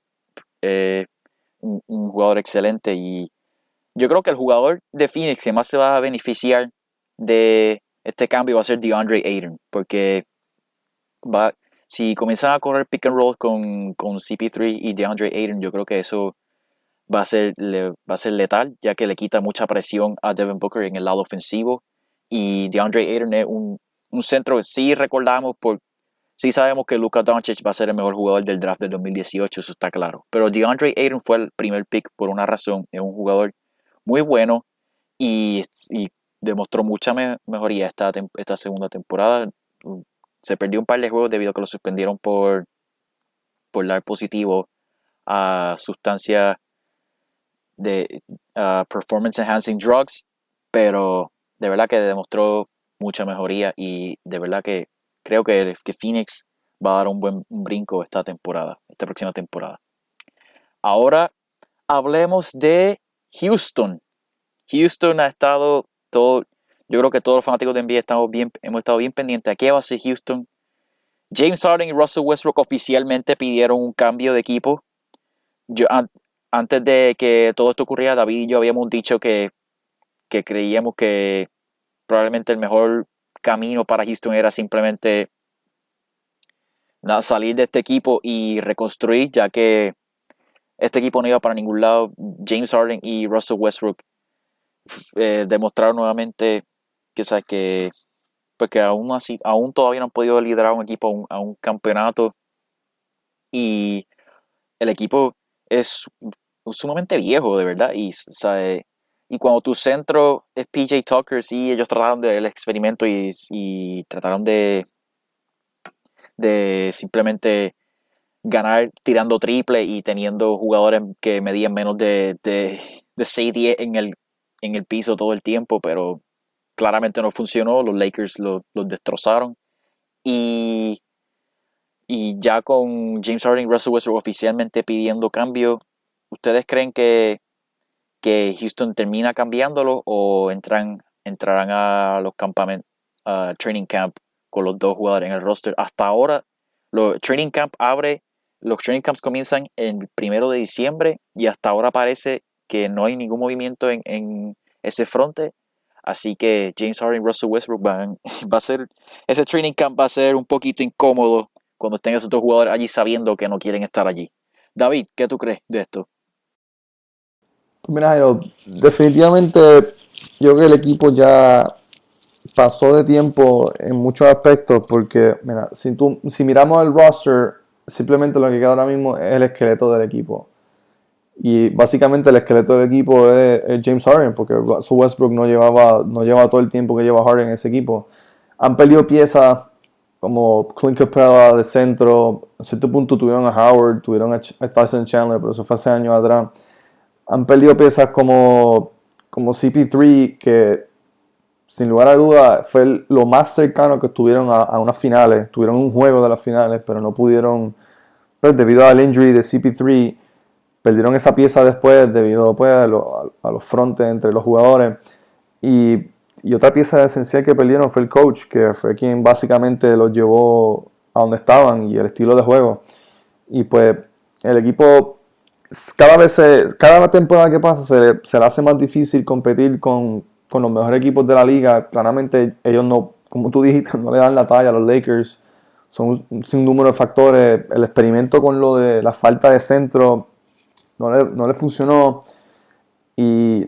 eh, un, un, jugador excelente y yo creo que el jugador de Phoenix que más se va a beneficiar de este cambio va a ser DeAndre Ayton, porque va, si comienzan a correr pick and roll con, con CP3 y DeAndre Ayton, yo creo que eso va a, ser, le, va a ser letal, ya que le quita mucha presión a Devin Booker en el lado ofensivo. Y DeAndre Ayton es un, un centro, sí recordamos, por, sí sabemos que Luka Doncic va a ser el mejor jugador del draft del 2018, eso está claro. Pero DeAndre Ayton fue el primer pick por una razón, es un jugador muy bueno y, y demostró mucha mejoría esta, esta segunda temporada. Se perdió un par de juegos debido a que lo suspendieron por, por dar positivo a sustancias de performance enhancing drugs, pero de verdad que demostró mucha mejoría y de verdad que creo que, que Phoenix va a dar un buen brinco esta temporada, esta próxima temporada. Ahora hablemos de Houston. Houston ha estado todo, yo creo que todos los fanáticos de NBA estamos bien, hemos estado bien pendientes a qué va a hacer Houston. James Harden y Russell Westbrook oficialmente pidieron un cambio de equipo. Yo, antes de que todo esto ocurriera, David y yo habíamos dicho que, que creíamos que probablemente el mejor camino para Houston era simplemente salir de este equipo y reconstruir, ya que este equipo no iba para ningún lado. James Harden y Russell Westbrook eh, demostraron nuevamente que, ¿sabes? que, pues aún así, aún todavía no han podido liderar un equipo a un, campeonato y el equipo es sumamente viejo, de verdad, y, y cuando tu centro es PJ Tucker, sí, ellos trataron del experimento y, trataron de, de simplemente ganar tirando triple y teniendo jugadores que medían menos de, de, de 6-10 en el en el piso todo el tiempo, pero claramente no funcionó. Los Lakers los lo destrozaron. Y y ya con James Harden y Russell Westbrook oficialmente pidiendo cambio, ¿ustedes creen que, que Houston termina cambiándolo o entrarán a los campamentos, training camp con los dos jugadores en el roster? Hasta ahora, los training camp abre, los training camps comienzan el primero de diciembre y hasta ahora parece que no hay ningún movimiento en, en ese fronte. Así que James Harden y Russell Westbrook van, va a ser, ese training camp va a ser un poquito incómodo cuando estén esos dos jugadores allí sabiendo que no quieren estar allí. David, ¿qué tú crees de esto? Mira, Jairo, definitivamente yo creo que el equipo ya pasó de tiempo en muchos aspectos porque, mira, si, si miramos el roster, simplemente lo que queda ahora mismo es el esqueleto del equipo. Y básicamente el esqueleto del equipo es, James Harden, porque su Westbrook no llevaba, no lleva todo el tiempo que lleva Harden en ese equipo. Han perdido piezas como Clint Capella de centro. A cierto punto tuvieron a Howard, tuvieron a, Tyson Chandler, pero eso fue hace años atrás. Han perdido piezas como, como CP3, que sin lugar a duda fue lo más cercano que estuvieron a, a, unas finales. Tuvieron un juego de las finales, pero no pudieron, pues debido al injury de CP3, perdieron esa pieza después debido pues, a, los frontes entre los jugadores. Y, y, otra pieza esencial que perdieron fue el coach, que fue quien básicamente los llevó a donde estaban y el estilo de juego. Y pues el equipo, cada vez, cada temporada que pasa, se, se le hace más difícil competir con, con los mejores equipos de la liga. Claramente ellos no, como tú dijiste, no le dan la talla a los Lakers. Son un, un número de factores. El experimento con lo de la falta de centro no le, funcionó. Y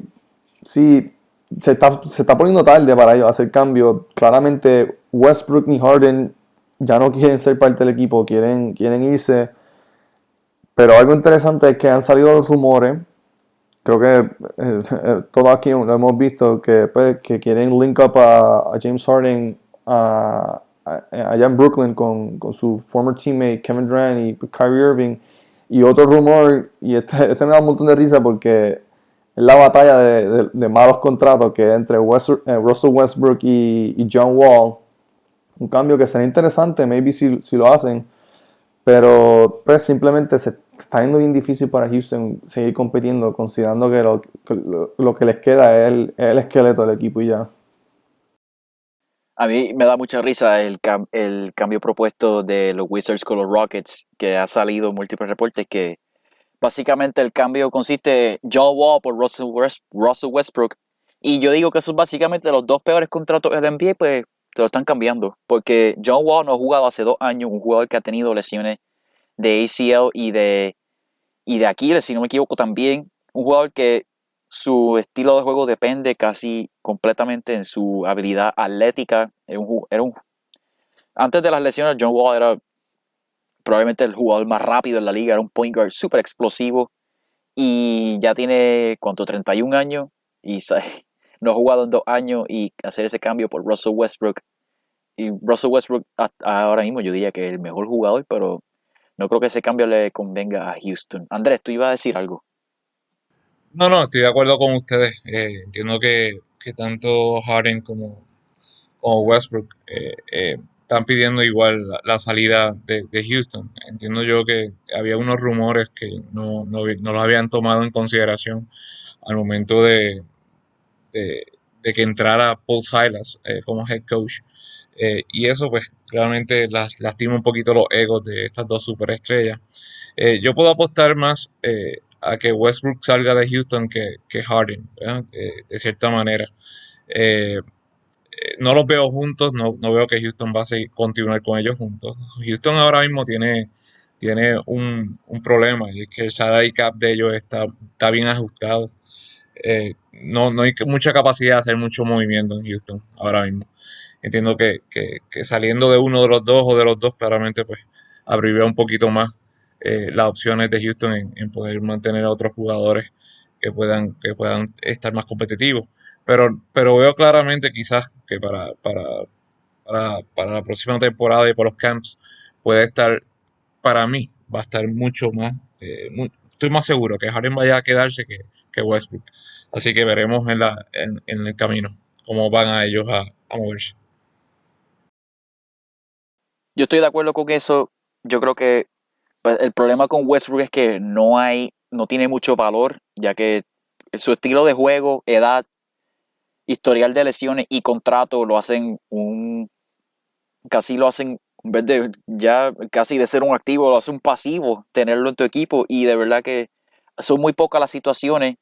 sí, se está, se está poniendo tarde para ellos hacer cambio. Claramente Westbrook y Harden ya no quieren ser parte del equipo, quieren, quieren irse. Pero algo interesante es que han salido los rumores, creo que eh, eh, todos aquí lo hemos visto, que, pues, que quieren link up a, James Harden allá en Brooklyn con, con, su former teammate Kevin Durant y Kyrie Irving y otro rumor, y este, este, me da un montón de risa porque es la batalla de, malos contratos que entre eh, Russell Westbrook y, John Wall. Un cambio que sería interesante, maybe si, si lo hacen. Pero pues simplemente se está yendo bien difícil para Houston seguir compitiendo, considerando que lo, lo, que les queda es el esqueleto del equipo y ya. A mí me da mucha risa el, el cambio propuesto de los Wizards con los Rockets, que ha salido en múltiples reportes, que básicamente el cambio consiste en John Wall por Russell, Westbrook. Y yo digo que son básicamente los dos peores contratos del NBA, pues te lo están cambiando. Porque John Wall no ha jugado hace dos años, un jugador que ha tenido lesiones de ACL y de, y de Aquiles, si no me equivoco también. Un jugador que su estilo de juego depende casi completamente en su habilidad atlética. Era un, antes de las lesiones, John Wall era probablemente el jugador más rápido en la liga, era un point guard súper explosivo y ya tiene, ¿cuánto? 31 años y no ha jugado en dos años y hacer ese cambio por Russell Westbrook. Y Russell Westbrook ahora mismo yo diría que es el mejor jugador, pero no creo que ese cambio le convenga a Houston. Andrés, tú ibas a decir algo. No, no, estoy de acuerdo con ustedes. Eh, entiendo que, tanto Harden como, Westbrook eh, eh, están pidiendo igual la, salida de, Houston. Entiendo yo que había unos rumores que no, no, los habían tomado en consideración al momento de, de, que entrara Paul Silas como head coach. y eso pues realmente las, lastima un poquito los egos de estas dos superestrellas. yo puedo apostar más a que Westbrook salga de Houston que, que Harden, de cierta manera. Eh, eh, no los veo juntos, no, veo que Houston va a seguir, continuar con ellos juntos. Houston ahora mismo tiene, tiene un, problema y es que el salary cap de ellos está, está bien ajustado. Eh, no, no hay mucha capacidad de hacer mucho movimiento en Houston ahora mismo. Entiendo que, saliendo de uno de los dos o de los dos, claramente pues abriría un poquito más eh, las opciones de Houston en, poder mantener a otros jugadores que puedan, que puedan estar más competitivos. Pero, pero veo claramente quizás que para, para, para, la próxima temporada y para los camps puede estar, para mí, va a estar mucho más, eh, estoy más seguro que Harden vaya a quedarse que, Westbrook. Así que veremos en, la, en, el camino cómo van a ellos a, moverse. Yo estoy de acuerdo con eso yo creo que el problema con Westbrook es que no hay, no tiene mucho valor, ya que su estilo de juego, edad, historial de lesiones y contrato lo hacen un, casi lo hacen, en vez de ya casi de ser un activo, lo hace un pasivo, tenerlo en tu equipo. Y de verdad que son muy pocas las situaciones,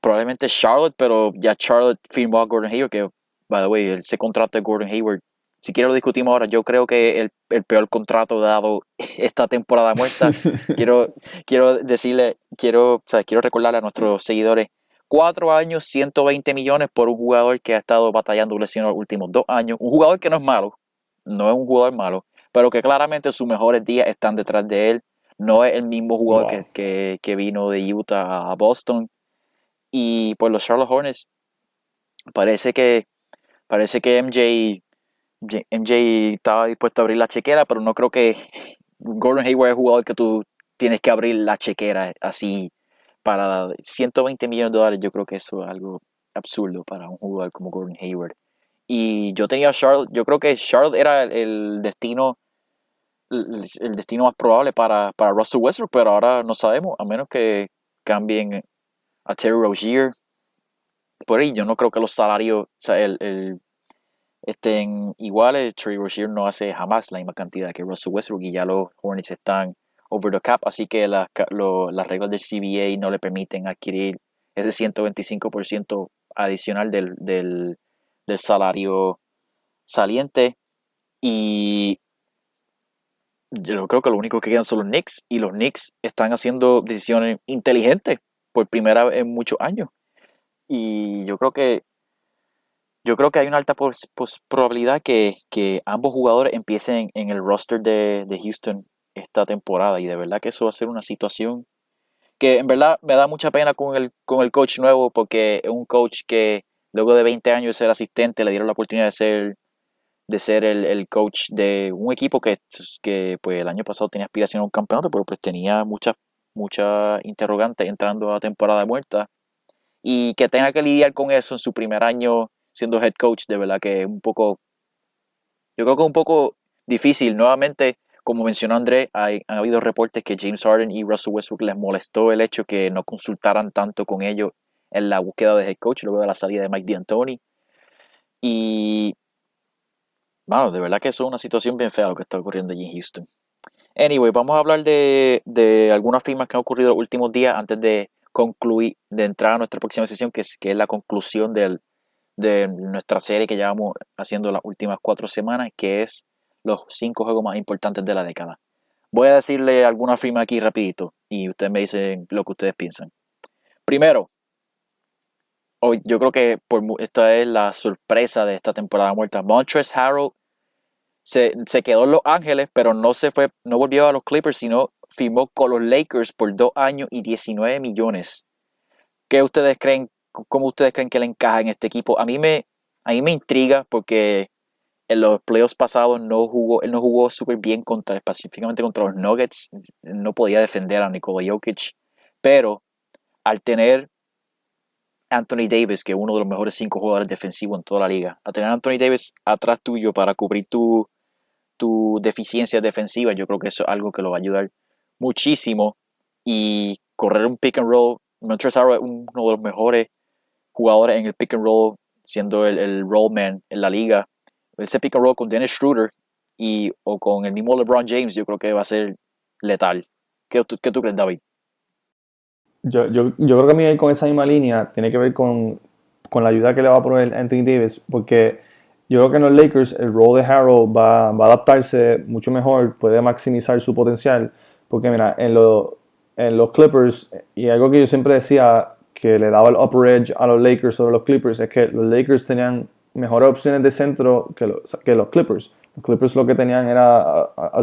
probablemente Charlotte, pero ya Charlotte firmó a Gordon Hayward, que, by the way, ese contrato de Gordon Hayward si quiero lo discutimos ahora, yo creo que el, el peor contrato dado esta temporada muerta. quiero, quiero decirle, quiero, o sea, quiero recordarle a nuestros seguidores, cuatro años, 120 millones por un jugador que ha estado batallando lesión los últimos dos años. Un jugador que no es malo, no es un jugador malo, pero que claramente sus mejores días están detrás de él. No es el mismo jugador que, que, que, vino de Utah a Boston. Y pues los Charlotte Hornets, parece que, parece que MJ MJ estaba dispuesto a abrir la chequera, pero no creo que Gordon Hayward es jugador que tú tienes que abrir la chequera así para 120 millones de dólares. Yo creo que eso es algo absurdo para un jugador como Gordon Hayward. Y yo tenía a Charlotte, yo creo que Charlotte era el destino el destino más probable para, para Russell Westbrook, pero ahora no sabemos, a menos que cambien a Terry Rozier. Por ahí yo no creo que los salarios, o sea, el estén iguales. Trey Rozier no hace jamás la misma cantidad que Russell Westbrook y ya los Hornets están over the cap, así que las reglas del CBA no le permiten adquirir ese 125% adicional del, del, del salario saliente. Y yo creo que lo único que quedan son los Knicks y los Knicks están haciendo decisiones inteligentes por primera vez en muchos años. Y yo creo que yo creo que hay una alta probabilidad que, ambos jugadores empiecen en el roster de, Houston esta temporada y de verdad que eso va a ser una situación que en verdad me da mucha pena con el, con el coach nuevo porque es un coach que luego de 20 años de ser asistente le dieron la oportunidad de ser, de ser el, coach de un equipo que, que pues el año pasado tenía aspiración a un campeonato pero pues tenía muchas muchas interrogantes entrando a temporada muerta. Y que tenga que lidiar con eso en su primer año siendo head coach, de verdad que es un poco, yo creo que es un poco difícil. Nuevamente, como mencionó André, hay, han habido reportes que James Harden y Russell Westbrook les molestó el hecho que no consultaran tanto con ellos en la búsqueda de head coach luego de la salida de Mike D'Antoni. Y, bueno, de verdad que eso es una situación bien fea lo que está ocurriendo allí en Houston. Anyway, vamos a hablar de, de algunas firmas que han ocurrido los últimos días antes de concluir, de entrar a nuestra próxima sesión, que es, que es la conclusión del, de nuestra serie que llevamos haciendo las últimas cuatro semanas, que es los cinco juegos más importantes de la década. Voy a decirle alguna firma aquí rapidito y ustedes me dicen lo que ustedes piensan. Primero, hoy yo creo que esta es la sorpresa de esta temporada muerta. Montrezl Harrell se, se, quedó en Los Ángeles, pero no se fue, no volvió a los Clippers, sino firmó con los Lakers por dos años y 19 millones. ¿Qué ustedes creen ¿Cómo ustedes creen que le encaja en este equipo? A mí me, a mí me intriga porque en los playoffs pasados no jugó, él no jugó súper bien contra, específicamente contra los Nuggets. No podía defender a Nikola Jokic. Pero al tener Anthony Davis, que es uno de los mejores cinco jugadores defensivos en toda la liga, al tener Anthony Davis atrás tuyo para cubrir tu, tu deficiencia defensiva, yo creo que eso es algo que lo va a ayudar muchísimo. Y correr un pick and roll. Montrezl es uno de los mejores jugadores en el pick and roll, siendo el, el man en la liga. Ese pick and roll con Dennis Schroeder y, o con el mismo LeBron James, yo creo que va a ser letal. ¿Qué, qué tú crees, David? Yo, yo, yo, creo que a mí con esa misma línea tiene que ver con, con, la ayuda que le va a poner Anthony Davis, porque yo creo que en los Lakers el rol de Harrow va, va a adaptarse mucho mejor, puede maximizar su potencial, porque mira, en, lo, en los Clippers, y algo que yo siempre decía, que le daba el upper edge a los Lakers sobre los Clippers es que los Lakers tenían mejores opciones de centro que los, que los Clippers. Los Clippers lo que tenían era a,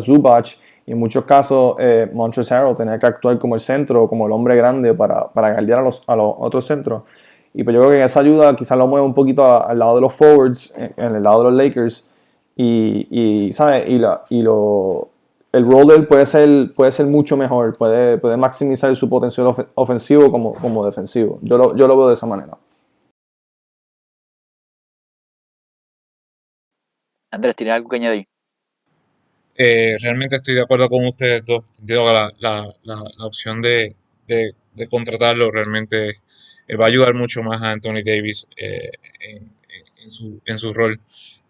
y en muchos casos eh, Montrezl tenía que actuar como el centro, como el hombre grande para, para guardiar a los, a los otros centros. Y pues yo creo que esa ayuda quizás lo mueve un poquito al lado de los forwards, en, el lado de los Lakers. Y, y ¿sabes? Y, la, y lo, el rol de él puede ser, puede ser mucho mejor, puede, puede maximizar su potencial ofensivo como, como defensivo. Yo lo, yo lo veo de esa manera. Andrés, ¿tienes algo que añadir? Eh, realmente estoy de acuerdo con ustedes dos. Digo, la, la, la, la opción de, de, de contratarlo realmente eh, va a ayudar mucho más a Anthony Davis eh, en, en su, en su rol.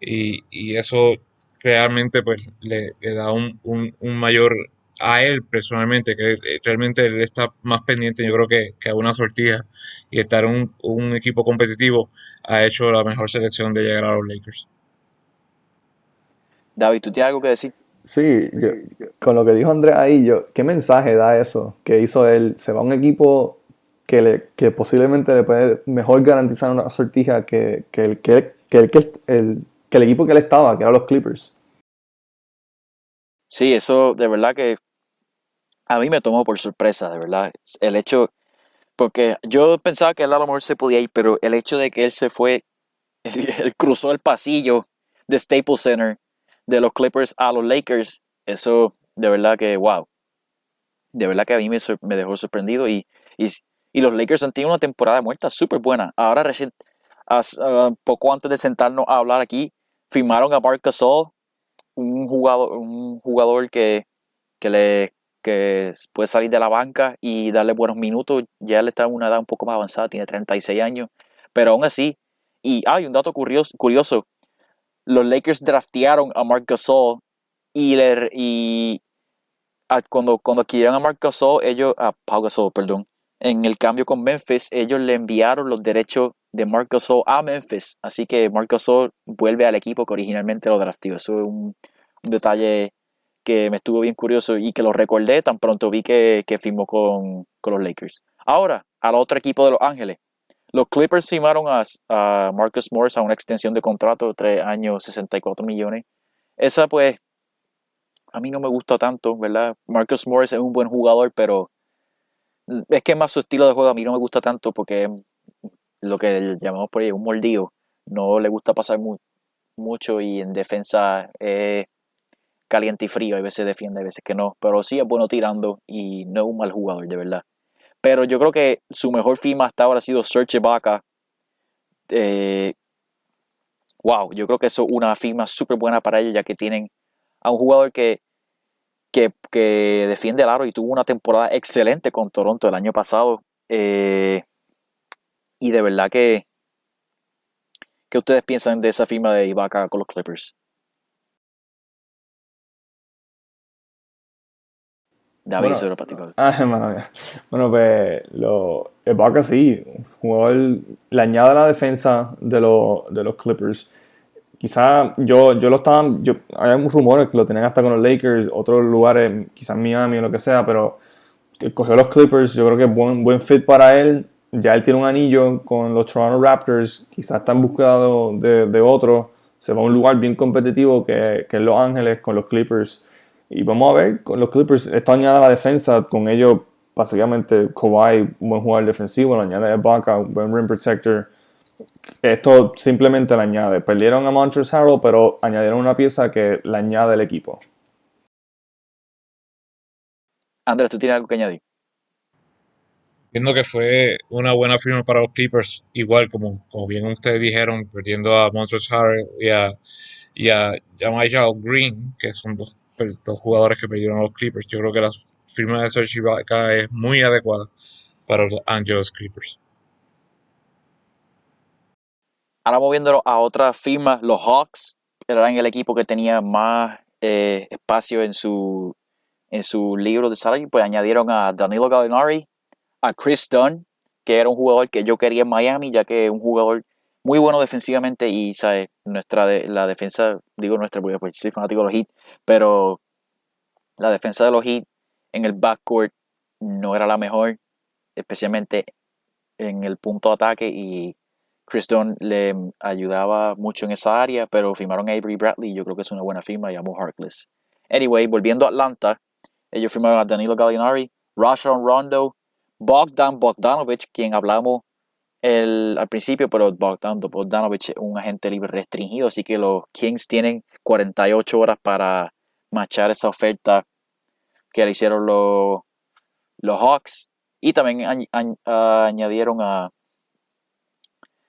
Y, y eso realmente pues le, le da un, un, un mayor a él personalmente, que eh, realmente él está más pendiente, yo creo que, que a una sortija y estar en un, un equipo competitivo ha hecho la mejor selección de llegar a los Lakers. David, ¿tú tienes algo que decir? Sí, yo- con lo que dijo Andrés ahí, yo, ¿qué mensaje da eso que hizo él? Se va a un equipo que, le, que posiblemente le puede mejor garantizar una sortija que, que, el, que, el, que, el, que el- que el equipo que él estaba, que eran los Clippers. Sí, eso de verdad que a mí me tomó por sorpresa, de verdad. El hecho, porque yo pensaba que él a lo mejor se podía ir, pero el hecho de que él se fue, él, cruzó el pasillo de Staples Center de los Clippers a los Lakers, eso de verdad que, wow. De verdad que a mí me, me dejó sorprendido y, y, y los Lakers han tenido una temporada muerta súper buena. Ahora, recién, ah, poco antes de sentarnos a hablar aquí, firmaron a Marc Gasol, un jugador, un jugador que, que que puede salir de la banca y darle buenos minutos. Ya él está en una edad un poco más avanzada, tiene 36 años, pero aún así. Y hay un dato curioso, curioso. Los Lakers draftearon a Marc Gasol y, le, y cuando, cuando adquirieron a Marc Gasol, ellos, a Pau Gasol, perdón, en el cambio con Memphis, ellos le enviaron los derechos de Marc Gasol a Memphis. Así que Marc Gasol vuelve al equipo que originalmente lo drafteó. Eso es un, detalle que me estuvo bien curioso y que lo recordé tan pronto vi que, que firmó con, con los Lakers. Ahora, al otro equipo de Los Ángeles. Los Clippers firmaron a, a Marcus Morris a una extensión de contrato de 3 años, 64 millones. Esa pues a mí no me gusta tanto, ¿verdad? Marcus Morris es un buen jugador, pero es que más su estilo de juego a mí no me gusta tanto porque lo que llamamos por ahí un mordido. No le gusta pasar mu- mucho y en defensa es caliente y frío. Hay veces defiende, hay veces que no. Pero sí es bueno tirando y no es un mal jugador, de verdad. Pero yo creo que su mejor firma hasta ahora ha sido Serge Ibaka. Eh, wow, yo creo que eso es una firma súper buena para ellos, ya que tienen a un jugador que, que, que defiende el aro y tuvo una temporada excelente con Toronto el año pasado. Eh, y de verdad que, ¿qué ustedes piensan de esa firma de Ibaka con los Clippers? David, Bueno, brother. Ah, mía. Bueno, pues lo, Ibaka sí, jugó el- le añade la defensa de, los de los Clippers. Quizá yo, yo lo estaba, yo, hay rumores que lo tenían hasta con los Lakers, otros lugares, quizás Miami o lo que sea, pero que cogió los Clippers, yo creo que es buen, buen fit para él. Ya él tiene un anillo con los Toronto Raptors, quizás está en de, otro. Se va a un lugar bien competitivo que, es Los Ángeles con los Clippers. Y vamos a ver, con los Clippers, esto añade a la defensa, con ellos básicamente Kawhi, un buen jugador defensivo, le añade Ibaka, un buen rim protector. Esto simplemente le añade. Perdieron a Montrezl Harrell, pero añadieron una pieza que le añade el equipo. Andrés, ¿tú tienes algo que añadir? Viendo que fue una buena firma para los Clippers, igual como, como bien ustedes dijeron, perdiendo a Montrezl Harrell y a, y a Green, que son dos, pues, dos jugadores que perdieron a los Clippers. Yo creo que la firma de Serge Ibaka es muy adecuada para los Angeles Clippers. Ahora moviéndolo a otra firma, los Hawks eran el equipo que tenía más eh, espacio en su, en su libro de salario, pues añadieron a Danilo Gallinari, a Chris Dunn, que era un jugador que yo quería en Miami, ya que es un jugador muy bueno defensivamente y ¿sabes? nuestra de, la defensa, digo nuestra porque pues, soy fanático de los Heat, pero la defensa de los Heat en el backcourt no era la mejor, especialmente en el punto de ataque y Chris Dunn le ayudaba mucho en esa área, pero firmaron a Avery Bradley, yo creo que es una buena firma, llamó Harkless. Anyway, volviendo a Atlanta, ellos firmaron a Danilo Gallinari, Rajon Rondo, Bogdan Bogdanovic, quien hablamos el, al principio, pero Bogdan Bogdanovic es un agente libre restringido, así que los Kings tienen 48 horas para machar esa oferta que le hicieron los, los Hawks. Y también añ, añ, añadieron a,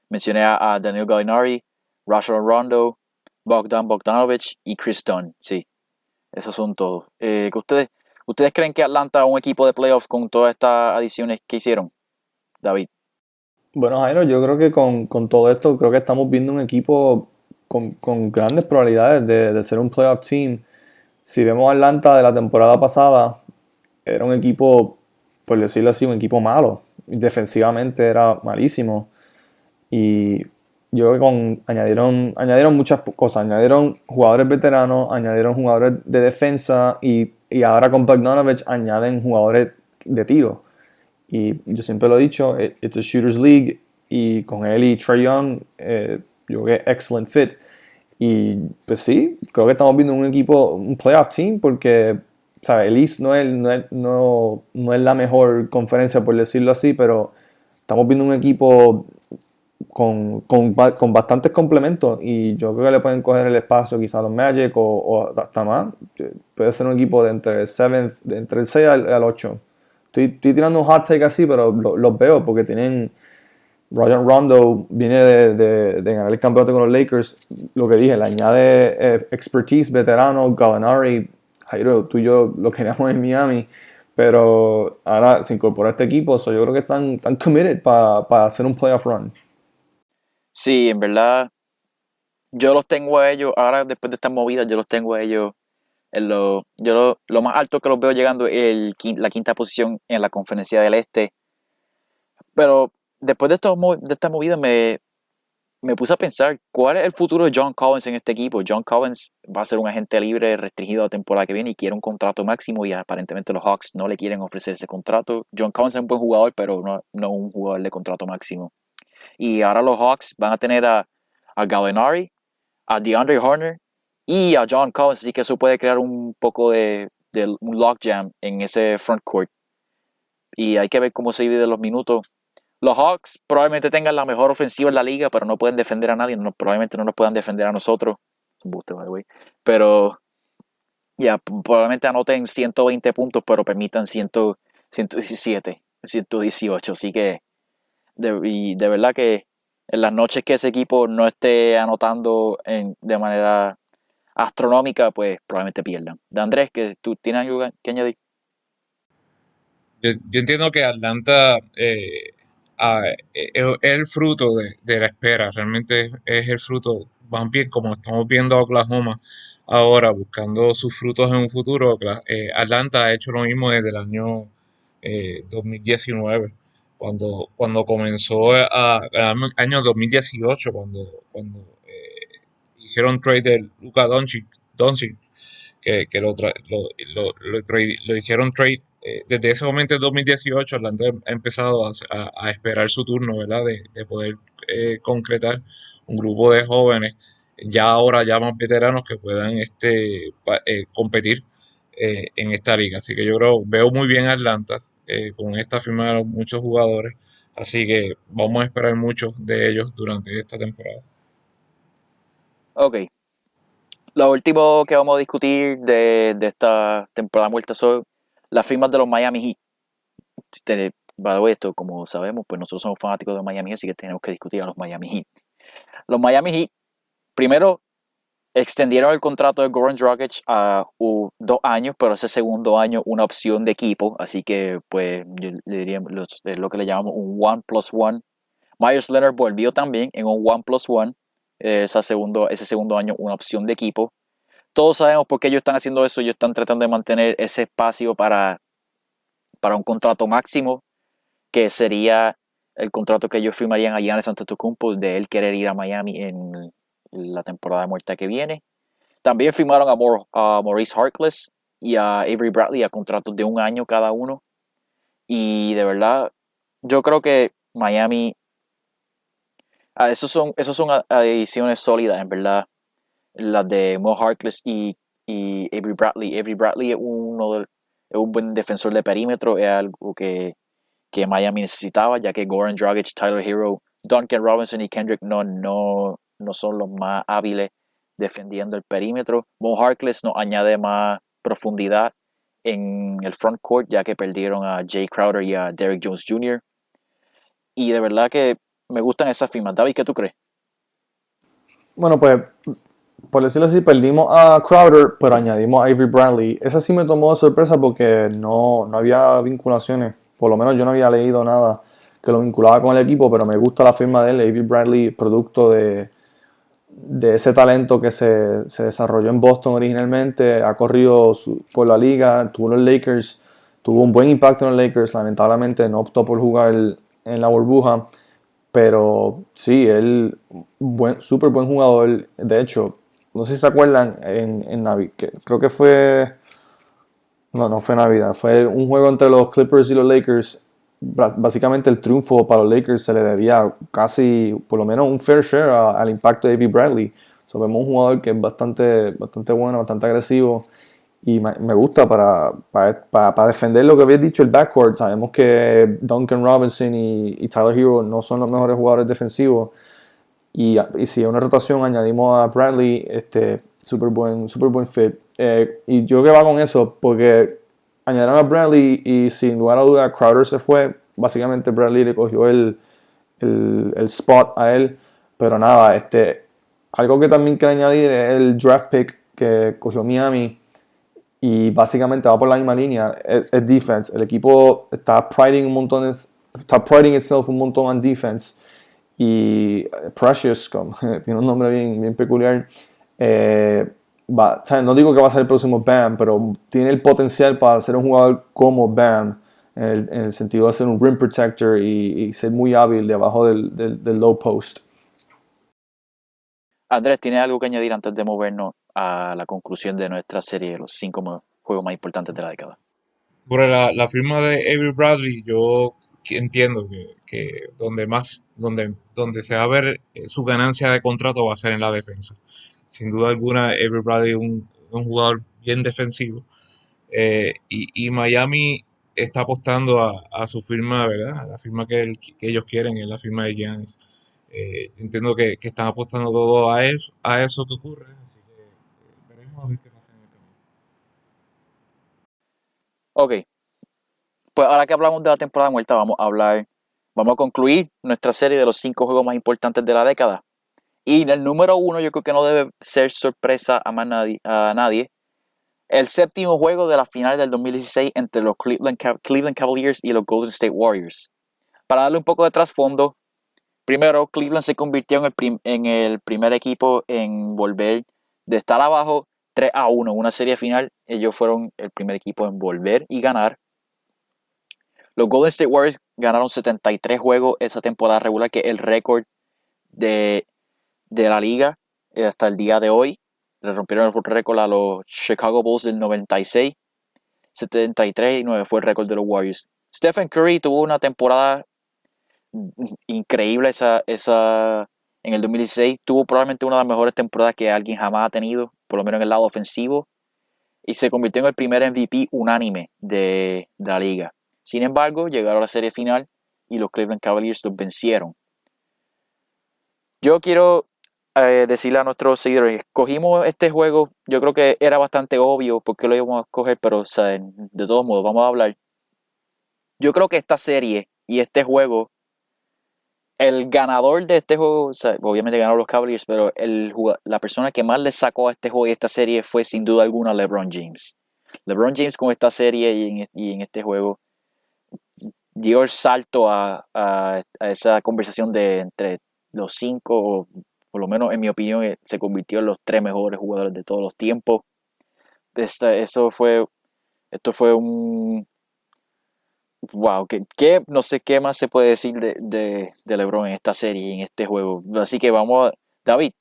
mencioné a, Daniel Gallinari, Rajon Rondo, Bogdan Bogdanovic y Chris Dunn, sí. Esos son todos. Eh, ustedes, ¿Ustedes creen que Atlanta es un equipo de playoffs con todas estas adiciones que hicieron? David. Bueno, Jairo, yo creo que con, todo esto, creo que estamos viendo un equipo con, grandes probabilidades de, de, ser un playoff team. Si vemos Atlanta de la temporada pasada, era un equipo, por decirlo así, un equipo malo. Defensivamente era malísimo. Y yo creo que con, añadieron, añadieron muchas cosas. Añadieron jugadores veteranos, añadieron jugadores de defensa y, ahora con Bogdanovich añaden jugadores de tiro. Y yo siempre lo he dicho, it's a shooter's league y con él y Trey Young, eh, yo creo que excellent fit. Y pues sí, creo que estamos viendo un equipo, un playoff team, porque ¿sabes? el East no es, no, es, no, no es la mejor conferencia, por decirlo así, pero estamos viendo un equipo con, con, con, bastantes complementos y yo creo que le pueden coger el espacio quizá los Magic o, hasta más. Puede ser un equipo de entre el, 7, de entre el 6 al, 8. Estoy, estoy, tirando un hot take así, pero los veo porque tienen... Roger Rondo viene de, de, ganar el campeonato con los Lakers. Lo que dije, le añade eh, expertise, veterano, Gallinari, Jairo, tú y yo lo queríamos en Miami, pero ahora se incorpora este equipo, so yo creo que están, están committed para hacer un playoff run. Sí, en verdad, yo los tengo a ellos, ahora después de esta movida, yo los tengo a ellos en lo, yo lo, más alto que los veo llegando es la quinta posición en la conferencia del este. Pero después de, esto, de esta movida me, me puse a pensar cuál es el futuro de John Collins en este equipo. John Collins va a ser un agente libre restringido la temporada que viene y quiere un contrato máximo y aparentemente los Hawks no le quieren ofrecer ese contrato. John Collins es un buen jugador, pero no, no un jugador de contrato máximo. Y ahora los Hawks van a tener a, a Gallinari, a DeAndre Horner y a John Collins, así que eso puede crear un poco de, de un logjam en ese front court. Y hay que ver cómo se divide los minutos. Los Hawks probablemente tengan la mejor ofensiva en la liga, pero no pueden defender a nadie. Probablemente no nos puedan defender a nosotros. Pero ya, probablemente anoten 120 puntos, pero permitan 100, 117, 118. Así que de, y de verdad que en las noches que ese equipo no esté anotando en, de manera astronómica, pues probablemente pierdan. De Andrés, que tú tienes algo que añadir. Yo, entiendo que Atlanta eh, es, el fruto de, la espera, realmente es el fruto, van bien como estamos viendo a Oklahoma ahora, buscando sus frutos en un futuro. Eh, Atlanta ha hecho lo mismo desde el año 2019. Eh, cuando, cuando comenzó a, año 2018, cuando, cuando eh, hicieron trade de Luka Doncic, que, que lo, lo, lo, hicieron trade eh, desde ese momento en 2018 Atlanta ha empezado a, a, esperar su turno, ¿verdad? De, de poder eh, concretar un grupo de jóvenes ya ahora ya más veteranos que puedan este, competir en esta liga. Así que yo creo, veo muy bien a Atlanta. Eh, con esta firma muchos jugadores. Así que vamos a esperar mucho de ellos durante esta temporada. Ok. Lo último que vamos a discutir de, esta temporada muerta son las firmas de los Miami Heat. Este, esto, como sabemos, pues nosotros somos fanáticos de Miami, así que tenemos que discutir a los Miami Heat. Los Miami Heat, primero, Extendieron el contrato de Goran Dragic a dos años, pero ese segundo año una opción de equipo, así que pues yo le diría es lo que le llamamos un one plus one. Myers Leonard volvió también en un one plus one, ese segundo, ese segundo año una opción de equipo. Todos sabemos por qué ellos están haciendo eso, ellos están tratando de mantener ese espacio para, para un contrato máximo, que sería el contrato que ellos firmarían a Giannis Antetokounmpo de él querer ir a Miami en la temporada muerta que viene. También firmaron a, Maurice Harkless y a Avery Bradley a contratos de un año cada uno. Y de verdad, yo creo que Miami, ah, esos son, esos son adiciones sólidas, en verdad. Las de Mo Harkless y, y Avery Bradley. Avery Bradley es, uno es un buen defensor de perímetro, es algo que, que Miami necesitaba, ya que Goran Dragic, Tyler Hero, Duncan Robinson y Kendrick no, no, no son los más hábiles defendiendo el perímetro. Mo Harkless nos añade más profundidad en el front court, ya que perdieron a Jay Crowder y a Derek Jones Jr. Y de verdad que me gustan esas firmas. David, ¿qué tú crees? Bueno, pues por decirlo así, perdimos a Crowder, pero añadimos a Avery Bradley. Esa sí me tomó de sorpresa porque no, no había vinculaciones. Por lo menos yo no había leído nada que lo vinculaba con el equipo, pero me gusta la firma de él, Avery Bradley, producto de, de ese talento que se, se, desarrolló en Boston originalmente, ha corrido por la liga, tuvo los Lakers, tuvo un buen impacto en los Lakers, lamentablemente no optó por jugar en la burbuja, pero sí, él, buen, súper buen jugador, de hecho, no sé si se acuerdan, en, en creo que fue, no, no fue Navidad, fue un juego entre los Clippers y los Lakers básicamente el triunfo para los Lakers se le debía casi, por lo menos, un fair share al impacto de David Bradley. So, vemos un jugador que es bastante, bastante bueno, bastante agresivo y me, gusta para, para, defender lo que había dicho el backcourt. Sabemos que Duncan Robinson y, Tyler Hero no son los mejores jugadores defensivos y, y si a una rotación añadimos a Bradley, este, súper buen, super buen fit. Eh, y yo que va con eso porque añadieron a Bradley y sin lugar a duda Crowder se fue. Básicamente Bradley le cogió el, el, spot a él. Pero nada, este, algo que también quiero añadir es el draft pick que cogió Miami. Y básicamente va por la misma línea. Es, defense. El equipo está priding un montón, está priding itself un montón en defense. Y Precious, como, tiene un nombre bien, bien peculiar. Eh, no digo que va a ser el próximo Bam, pero tiene el potencial para ser un jugador como Bam, en el, sentido de ser un rim protector y, ser muy hábil debajo del, del, low post. Andrés, ¿tienes algo que añadir antes de movernos a la conclusión de nuestra serie de los cinco juegos más importantes de la década? Por la, la firma de Avery Bradley, yo entiendo que, que, donde más, donde, donde se va a ver su ganancia de contrato va a ser en la defensa sin duda alguna, Everybody un, un jugador bien defensivo. Eh, y, Miami está apostando a, su firma, ¿verdad? La firma que, ellos quieren es la firma de Giannis. Eh, entiendo que, están apostando todo a eso, a eso que ocurre. Así que eh, veremos a ver qué pasa en el camino. Ok. Pues ahora que hablamos de la temporada muerta, vamos a hablar, vamos a concluir nuestra serie de los cinco juegos más importantes de la década. Y el número uno, yo creo que no debe ser sorpresa a, nadie, a nadie. El séptimo juego de la final del 2016 entre los Cleveland, Cavaliers y los Golden State Warriors. Para darle un poco de trasfondo, primero Cleveland se convirtió en el, en el primer equipo en volver de estar abajo 3 a 1, una serie final. Ellos fueron el primer equipo en volver y ganar. Los Golden State Warriors ganaron 73 juegos esa temporada regular, que es el récord de de la liga eh, hasta el día de hoy. Le rompieron el récord a los Chicago Bulls del 96. 73 y 9 fue el récord de los Warriors. Stephen Curry tuvo una temporada increíble esa, esa, en el 2016. Tuvo probablemente una de las mejores temporadas que alguien jamás ha tenido, por lo menos en el lado ofensivo. Y se convirtió en el primer MVP unánime de, de la liga. Sin embargo, llegaron a la serie final y los Cleveland Cavaliers los vencieron. Yo quiero eh, decirle a nuestros seguidores, escogimos este juego, yo creo que era bastante obvio porque lo íbamos a escoger, pero de todos modos, vamos a hablar. Yo creo que esta serie y este juego, el ganador de este juego, obviamente ganó los Cavaliers, pero el, la persona que más le sacó a este juego y esta serie fue sin duda alguna LeBron James. LeBron James con esta serie y en, este juego dio el salto a, a, a, esa conversación de entre los cinco por lo menos en mi opinión, eh, se convirtió en los tres mejores jugadores de todos los tiempos. esto fue, esto fue un, wow, que, no sé qué más se puede decir de, de, LeBron en esta serie, en este juego. Así que vamos a, David,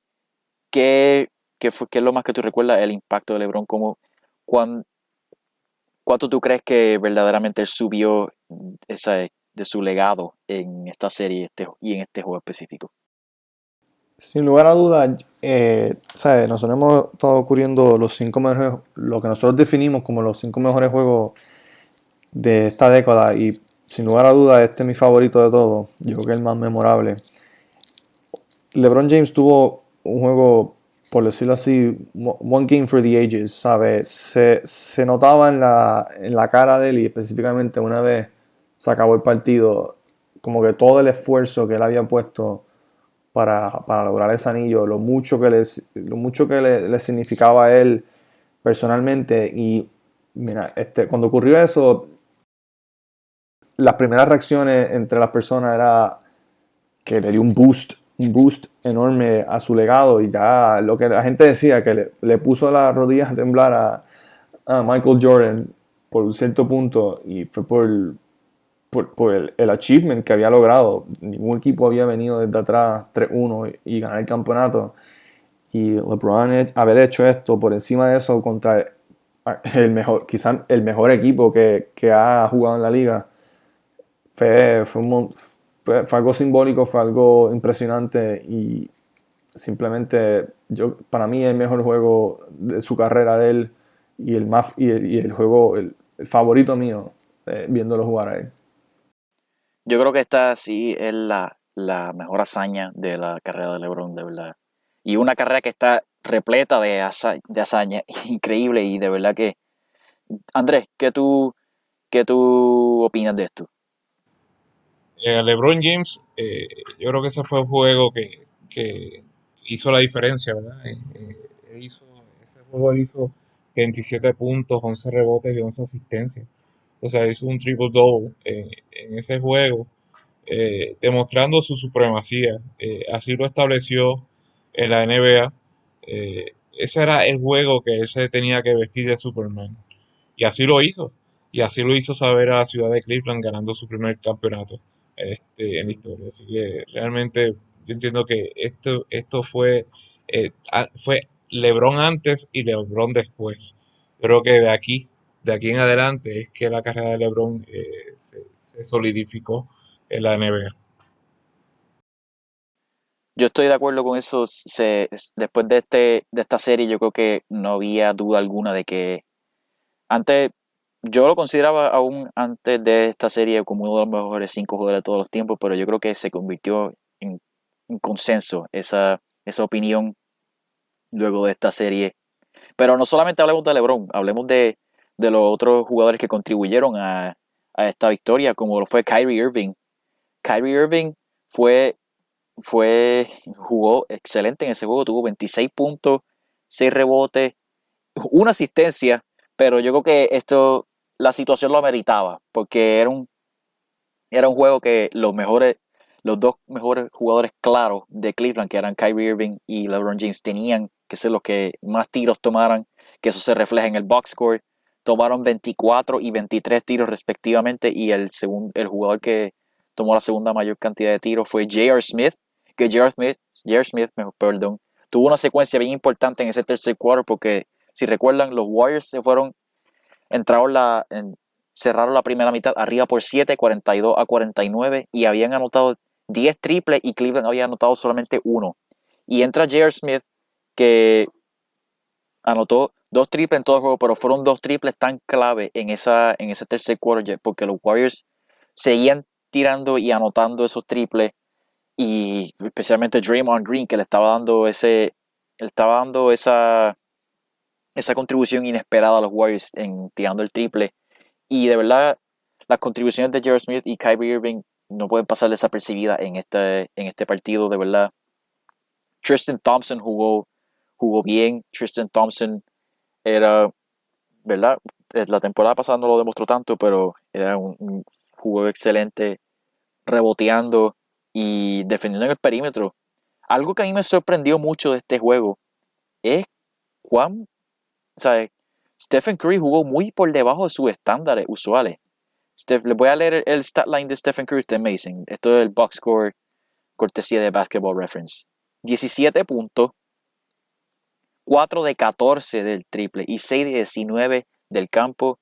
¿qué, qué, fue, qué es lo más que tú recuerdas el impacto de LeBron? Cuán, ¿Cuánto tú crees que verdaderamente subió esa, de su legado en esta serie este, y en este juego específico? Sin lugar a dudas, eh, ¿sabes? nosotros hemos estado ocurriendo los cinco mejores, lo que nosotros definimos como los cinco mejores juegos de esta década y sin lugar a dudas este es mi favorito de todos, yo creo que es el más memorable. LeBron James tuvo un juego, por decirlo así, one game for the ages, ¿sabes? Se, se notaba en la, en la cara de él y específicamente una vez se acabó el partido, como que todo el esfuerzo que él había puesto para, para lograr ese anillo, lo mucho que, les, lo mucho que le, significaba a él personalmente. Y mira, este, cuando ocurrió eso, las primeras reacciones entre las personas era que le dio un boost, un boost enorme a su legado y ya lo que la gente decía que le, le puso las rodillas a temblar a, a, Michael Jordan por un cierto punto y fue por, por, por el, el, achievement que había logrado. Ningún equipo había venido desde atrás 3-1 y, y ganar el campeonato. Y LeBron haber hecho esto por encima de eso contra el mejor, quizás el mejor equipo que, que ha jugado en la liga fue, fue, un, fue, fue, algo simbólico, fue algo impresionante y simplemente yo, para mí el mejor juego de su carrera de él y el, más, y el, y el juego, el, el, favorito mío, eh, viéndolo jugar a él. Yo creo que esta sí es la, la mejor hazaña de la carrera de LeBron, de verdad. Y una carrera que está repleta de, haza, de hazaña, increíble y de verdad que... Andrés, ¿qué tú, qué tú opinas de esto? eh, LeBron James, eh, yo creo que ese fue el juego que, que hizo la diferencia, ¿verdad? Eh, eh hizo, ese juego hizo 27 puntos, 11 rebotes y 11 asistencias. O sea, hizo un triple double en ese juego, eh, demostrando su supremacía. así lo estableció en la NBA. ese era el juego que él se tenía que vestir de Superman. Y así lo hizo. Y así lo hizo saber a la ciudad de Cleveland ganando su primer campeonato este, en la historia. Así que realmente yo entiendo que esto, esto fue, eh, fue LeBron antes y LeBron después. Creo que de aquí, de aquí en adelante es que la carrera de LeBron eh, se, solidificó en la NBA. Yo estoy de acuerdo con eso. Se, después de, este, de esta serie, yo creo que no había duda alguna de que antes yo lo consideraba aún antes de esta serie como uno de los mejores cinco jugadores de todos los tiempos, pero yo creo que se convirtió en, en consenso esa, esa opinión luego de esta serie. Pero no solamente hablemos de LeBron, hablemos de, de los otros jugadores que contribuyeron a, esta victoria, como lo fue Kyrie Irving. Kyrie Irving fue, fue, jugó excelente en ese juego, tuvo 26 puntos, 6 rebotes, una asistencia, pero yo creo que esto la situación lo ameritaba, porque era un, era un juego que los mejores, los dos mejores jugadores claros de Cleveland, que eran Kyrie Irving y LeBron James, tenían que ser los que más tiros tomaran, que eso se refleja en el box score. Tomaron 24 y 23 tiros respectivamente y el, segundo, el jugador que tomó la segunda mayor cantidad de tiros fue J.R. Smith, que J.R. Smith, J.R. Smith perdón, tuvo una secuencia bien importante en ese tercer cuarto porque si recuerdan los Warriors se fueron entraron la, cerraron la primera mitad arriba por 7, 42 a 49 y habían anotado 10 triples y Cleveland había anotado solamente uno. Y entra J.R. Smith que anotó dos triples en todo el juego, pero fueron dos triples tan clave en, esa, en ese tercer quarter porque los Warriors seguían tirando y anotando esos triples y especialmente Draymond Green que le estaba dando ese le estaba dando esa esa contribución inesperada a los Warriors en tirando el triple. Y de verdad, las contribuciones de Jared Smith y Kyrie Irving no pueden pasar desapercibidas en este, en este partido, de verdad. Tristan Thompson jugó, jugó bien. Tristan Thompson era, ¿verdad? Eh, la temporada pasada no lo demostró tanto, pero era un, un jugó excelente, reboteando y defendiendo en el perímetro. Algo que a mí me sorprendió mucho de este juego es cuán ¿sabes? Stephen Curry jugó muy por debajo de sus estándares usuales. Steph, les voy a leer el stat line de Stephen Curry, está amazing. Esto es el box score, cortesía de Basketball Reference. 17 puntos, 4 de 14 del triple y 6 de 19 del campo,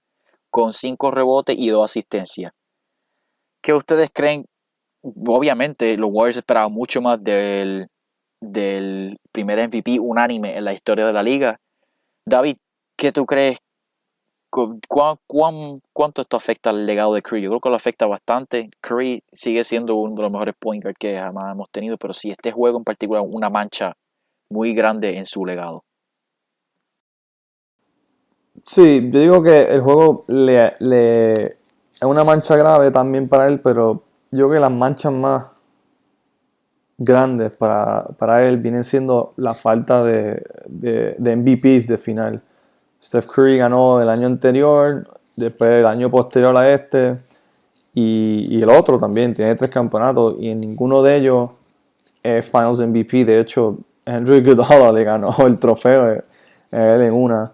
con 5 rebotes y 2 asistencias. ¿Qué ustedes creen? Obviamente, los Warriors esperaban mucho más del, del primer MVP unánime en la historia de la liga. David, ¿qué tú crees? ¿Cuán, cuán, cuánto esto afecta al legado de Curry? Yo creo que lo afecta bastante. Curry sigue siendo uno de los mejores point guard que jamás hemos tenido, pero sí este juego en particular una mancha muy grande en su legado. Sí, yo digo que el juego le, es una mancha grave también para él, pero yo creo que las manchas más grandes para, para él vienen siendo la falta de, de, MVPs de final. Steph Curry ganó el año anterior, después el año posterior a este, y, el otro también, tiene tres campeonatos, y en ninguno de ellos es Finals MVP. De hecho, Andrew Iguodala le ganó el trofeo él en una.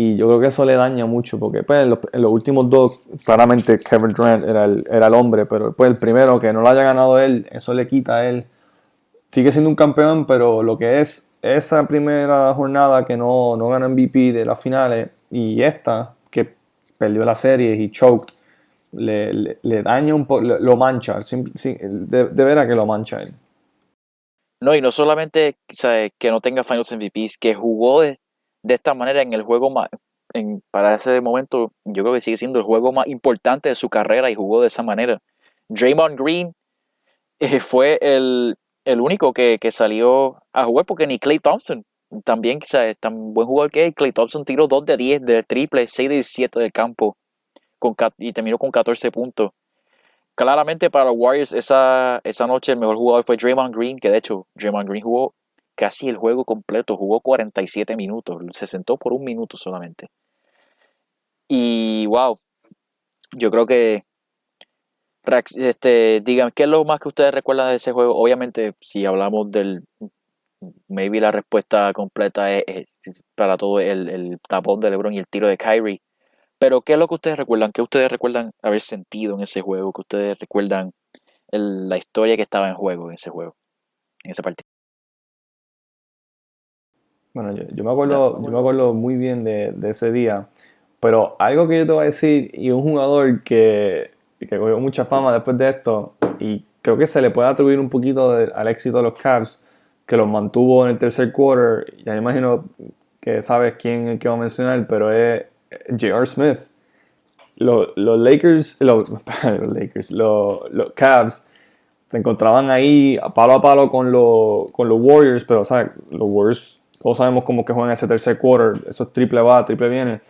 Y yo creo que eso le daña mucho, porque pues, en, los, últimos dos, claramente Kevin Durant era el, era el hombre, pero pues, el primero que no lo haya ganado él, eso le quita a él. Sigue siendo un campeón, pero lo que es esa primera jornada que no, no gana MVP de las finales y esta, que perdió la serie y choked, le, le, daña un poco, lo mancha, de, de veras que lo mancha él. No, y no solamente que no tenga Finals MVPs, que jugó de esta manera en el juego más, para ese momento, yo creo que sigue siendo el juego más importante de su carrera y jugó de esa manera. Draymond Green eh, fue el, el único que, que, salió a jugar porque ni Clay Thompson, también es tan buen jugador que es, Clay Thompson tiró 2 de 10 del triple, 6 de 17 del campo y terminó con 14 puntos. Claramente para los Warriors esa, esa noche el mejor jugador fue Draymond Green, que de hecho Draymond Green jugó casi el juego completo, jugó 47 minutos, se sentó por un minuto solamente. Y wow, yo creo que este, digan, ¿qué es lo más que ustedes recuerdan de ese juego? Obviamente, si hablamos del, maybe la respuesta completa es, para todo el, el, tapón de LeBron y el tiro de Kyrie. Pero ¿qué es lo que ustedes recuerdan? ¿Qué ustedes recuerdan haber sentido en ese juego? ¿Qué ustedes recuerdan la historia que estaba en juego en ese juego, en ese partido? Bueno, yo, yo, me acuerdo, yo me acuerdo muy bien de, de, ese día, pero algo que yo te voy a decir, y un jugador que, que cogió mucha fama después de esto, y creo que se le puede atribuir un poquito de, al éxito de los Cavs, que los mantuvo en el tercer quarter, ya me imagino que sabes quién es que va a mencionar, pero es J.R. Smith. Los, los Lakers, los, los Lakers, los, los Cavs se encontraban ahí palo a palo con, los, con los Warriors, pero ¿sabes? los Warriors todos sabemos cómo que juegan ese tercer quarter, esos triple va, triple viene.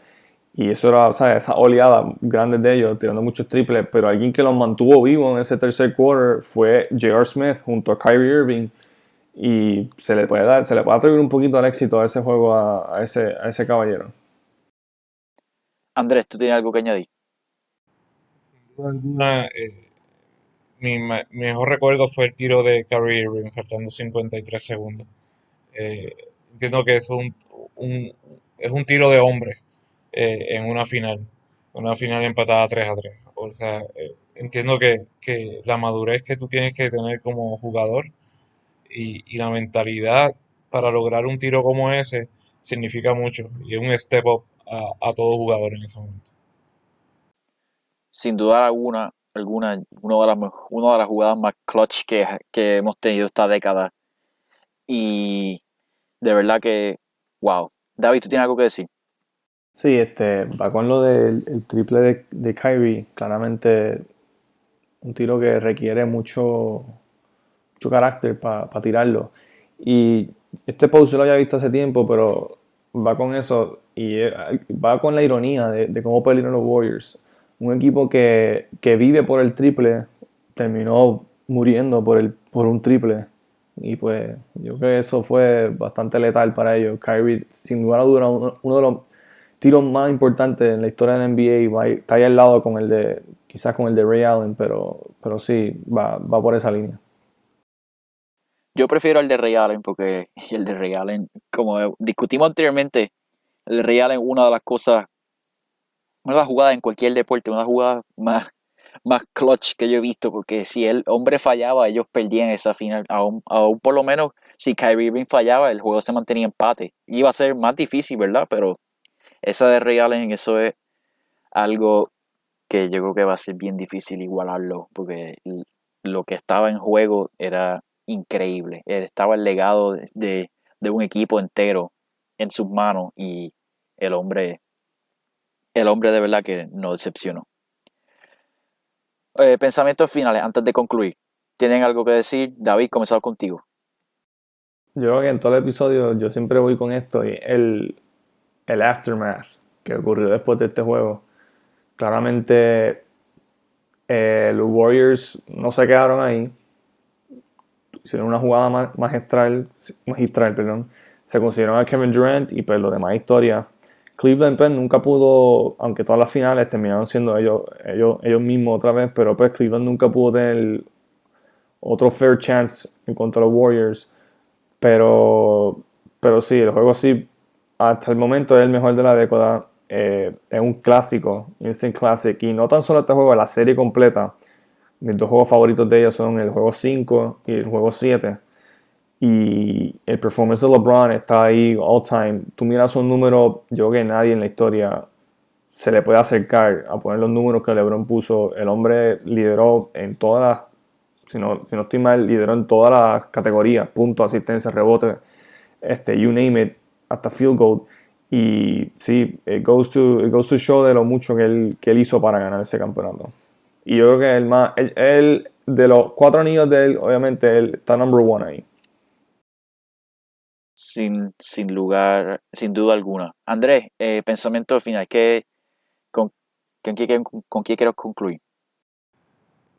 Y eso era, o sea, esa oleada grande de ellos, tirando muchos triples. Pero alguien que los mantuvo vivos en ese tercer quarter fue J.R. Smith junto a Kyrie Irving. Y se le puede dar, se le puede atribuir un poquito al éxito a ese juego a, a ese, a ese caballero. Andrés, ¿tú tienes algo que añadir? Alguna, eh, mi ma mejor recuerdo fue el tiro de Kyrie Irving faltando 53 segundos. Eh, entiendo que es un, un, es un tiro de hombre eh, en una final, una final empatada 3 a 3. O sea, eh, entiendo que, que, la madurez que tú tienes que tener como jugador y, y, la mentalidad para lograr un tiro como ese significa mucho y es un step up a, a todo jugador en ese momento. Sin duda alguna, alguna una, de las, una de las jugadas más clutch que, que hemos tenido esta década. Y de verdad que, wow. David, ¿tú tienes algo que decir? Sí, este, va con lo del el triple de, Kyrie, claramente un tiro que requiere mucho, mucho carácter para pa tirarlo. Y este post lo había visto hace tiempo, pero va con eso y va con la ironía de, de cómo perdieron los Warriors. Un equipo que, que, vive por el triple terminó muriendo por, el, por un triple. Y pues yo creo que eso fue bastante letal para ellos. Kyrie, sin duda alguna, uno, uno de los tiros más importantes en la historia de la NBA. Está ahí al lado con el de, quizás con el de Ray Allen, pero, pero sí, va, va por esa línea. Yo prefiero el de Ray Allen porque el de Ray Allen, como discutimos anteriormente, el de Ray Allen, una de las cosas, una de las jugadas en cualquier deporte, una jugada más más clutch que yo he visto, porque si el hombre fallaba, ellos perdían esa final. Aún, aún por lo menos, si Kyrie Irving fallaba, el juego se mantenía empate. Iba a ser más difícil, ¿verdad? Pero esa de Ray eso es algo que yo creo que va a ser bien difícil igualarlo, porque lo que estaba en juego era increíble. Estaba el legado de, de un equipo entero en sus manos y el hombre, el hombre de verdad que no decepcionó eh, pensamientos finales antes de concluir. ¿Tienen algo que decir? David, comenzamos contigo. Yo creo que en todo el episodio yo siempre voy con esto y el, el aftermath que ocurrió después de este juego. Claramente eh, los Warriors no se quedaron ahí. hicieron una jugada ma- magistral, magistral, perdón. Se consiguieron a Kevin Durant y pues lo demás historia. Cleveland pues nunca pudo, aunque todas las finales terminaron siendo ellos, ellos, ellos mismos otra vez, pero pues Cleveland nunca pudo tener otro fair chance en contra de los Warriors. Pero, pero sí, el juego sí, hasta el momento es el mejor de la década. Eh, es un clásico, instant classic. Y no tan solo este juego, la serie completa. Mis dos juegos favoritos de ellos son el juego 5 y el juego 7. Y el performance de LeBron está ahí all time. Tú miras un número, yo creo que nadie en la historia se le puede acercar a poner los números que LeBron puso. El hombre lideró en todas las, si no, si no estoy mal, lideró en todas las categorías, puntos, asistencia, rebote, este, you name it, hasta field goal. Y sí, it goes to, it goes to show de lo mucho que él, que él hizo para ganar ese campeonato. Y yo creo que el más, él, él, de los cuatro anillos de él, obviamente él está number one ahí. Sin, sin lugar, sin duda alguna. Andrés, eh, pensamiento final, ¿qué, con, con, con, qué quiero concluir?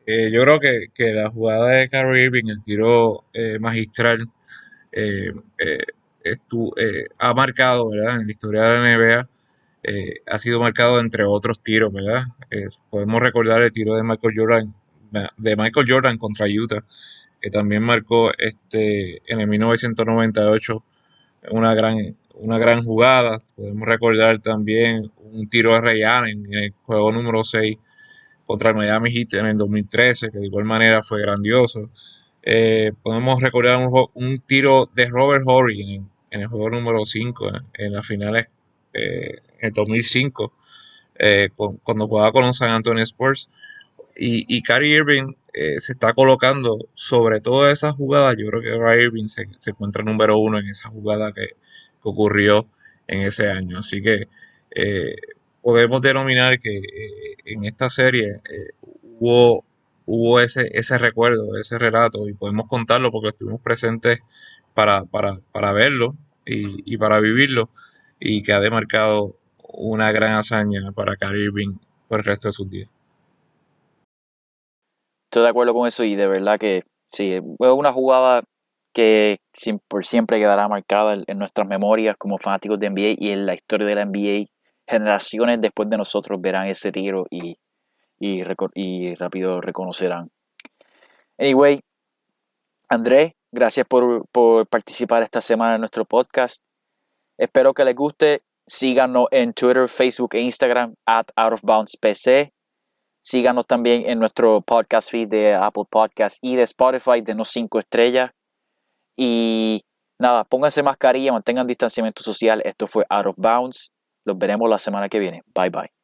Eh, yo creo que, que, la jugada de Kyrie Irving, el tiro eh, magistral, eh, ha marcado, ¿verdad? En la historia de la NBA, ha sido marcado entre otros tiros, ¿verdad? podemos recordar el tiro de Michael Jordan, de Michael Jordan contra Utah, que también marcó este en el 1998 una gran, una gran jugada. Podemos recordar también un tiro de Ray Allen en el juego número 6 contra el Miami Heat en el 2013, que de igual manera fue grandioso. Eh, podemos recordar un, un, tiro de Robert Horry en, el juego número 5, en, en las finales eh, en el 2005, eh, con, cuando jugaba con los San Antonio Spurs. Y, y Kyrie Irving eh, se está colocando sobre todas esas jugadas. Yo creo que Kyrie Irving se, se, encuentra número uno en esa jugada que, ocurrió en ese año. Así que eh, podemos denominar que eh, en esta serie hubo, hubo ese, ese recuerdo, ese relato, y podemos contarlo porque estuvimos presentes para, para, para verlo y, y, para vivirlo, y que ha demarcado una gran hazaña para Kyrie Irving por el resto de sus días. Estoy de acuerdo con eso y de verdad que sí, es una jugada que por siempre quedará marcada en nuestras memorias como fanáticos de NBA y en la historia de la NBA. Generaciones después de nosotros verán ese tiro y, y, y rápido reconocerán. Anyway, Andrés, gracias por, por participar esta semana en nuestro podcast. Espero que les guste. Síganos en Twitter, Facebook e Instagram at Out of Bounds PC. Síganos también en nuestro podcast feed de Apple Podcast y de Spotify, denos 5 estrellas. Y nada, pónganse mascarilla, mantengan distanciamiento social. Esto fue Out of Bounds. Los veremos la semana que viene. Bye bye.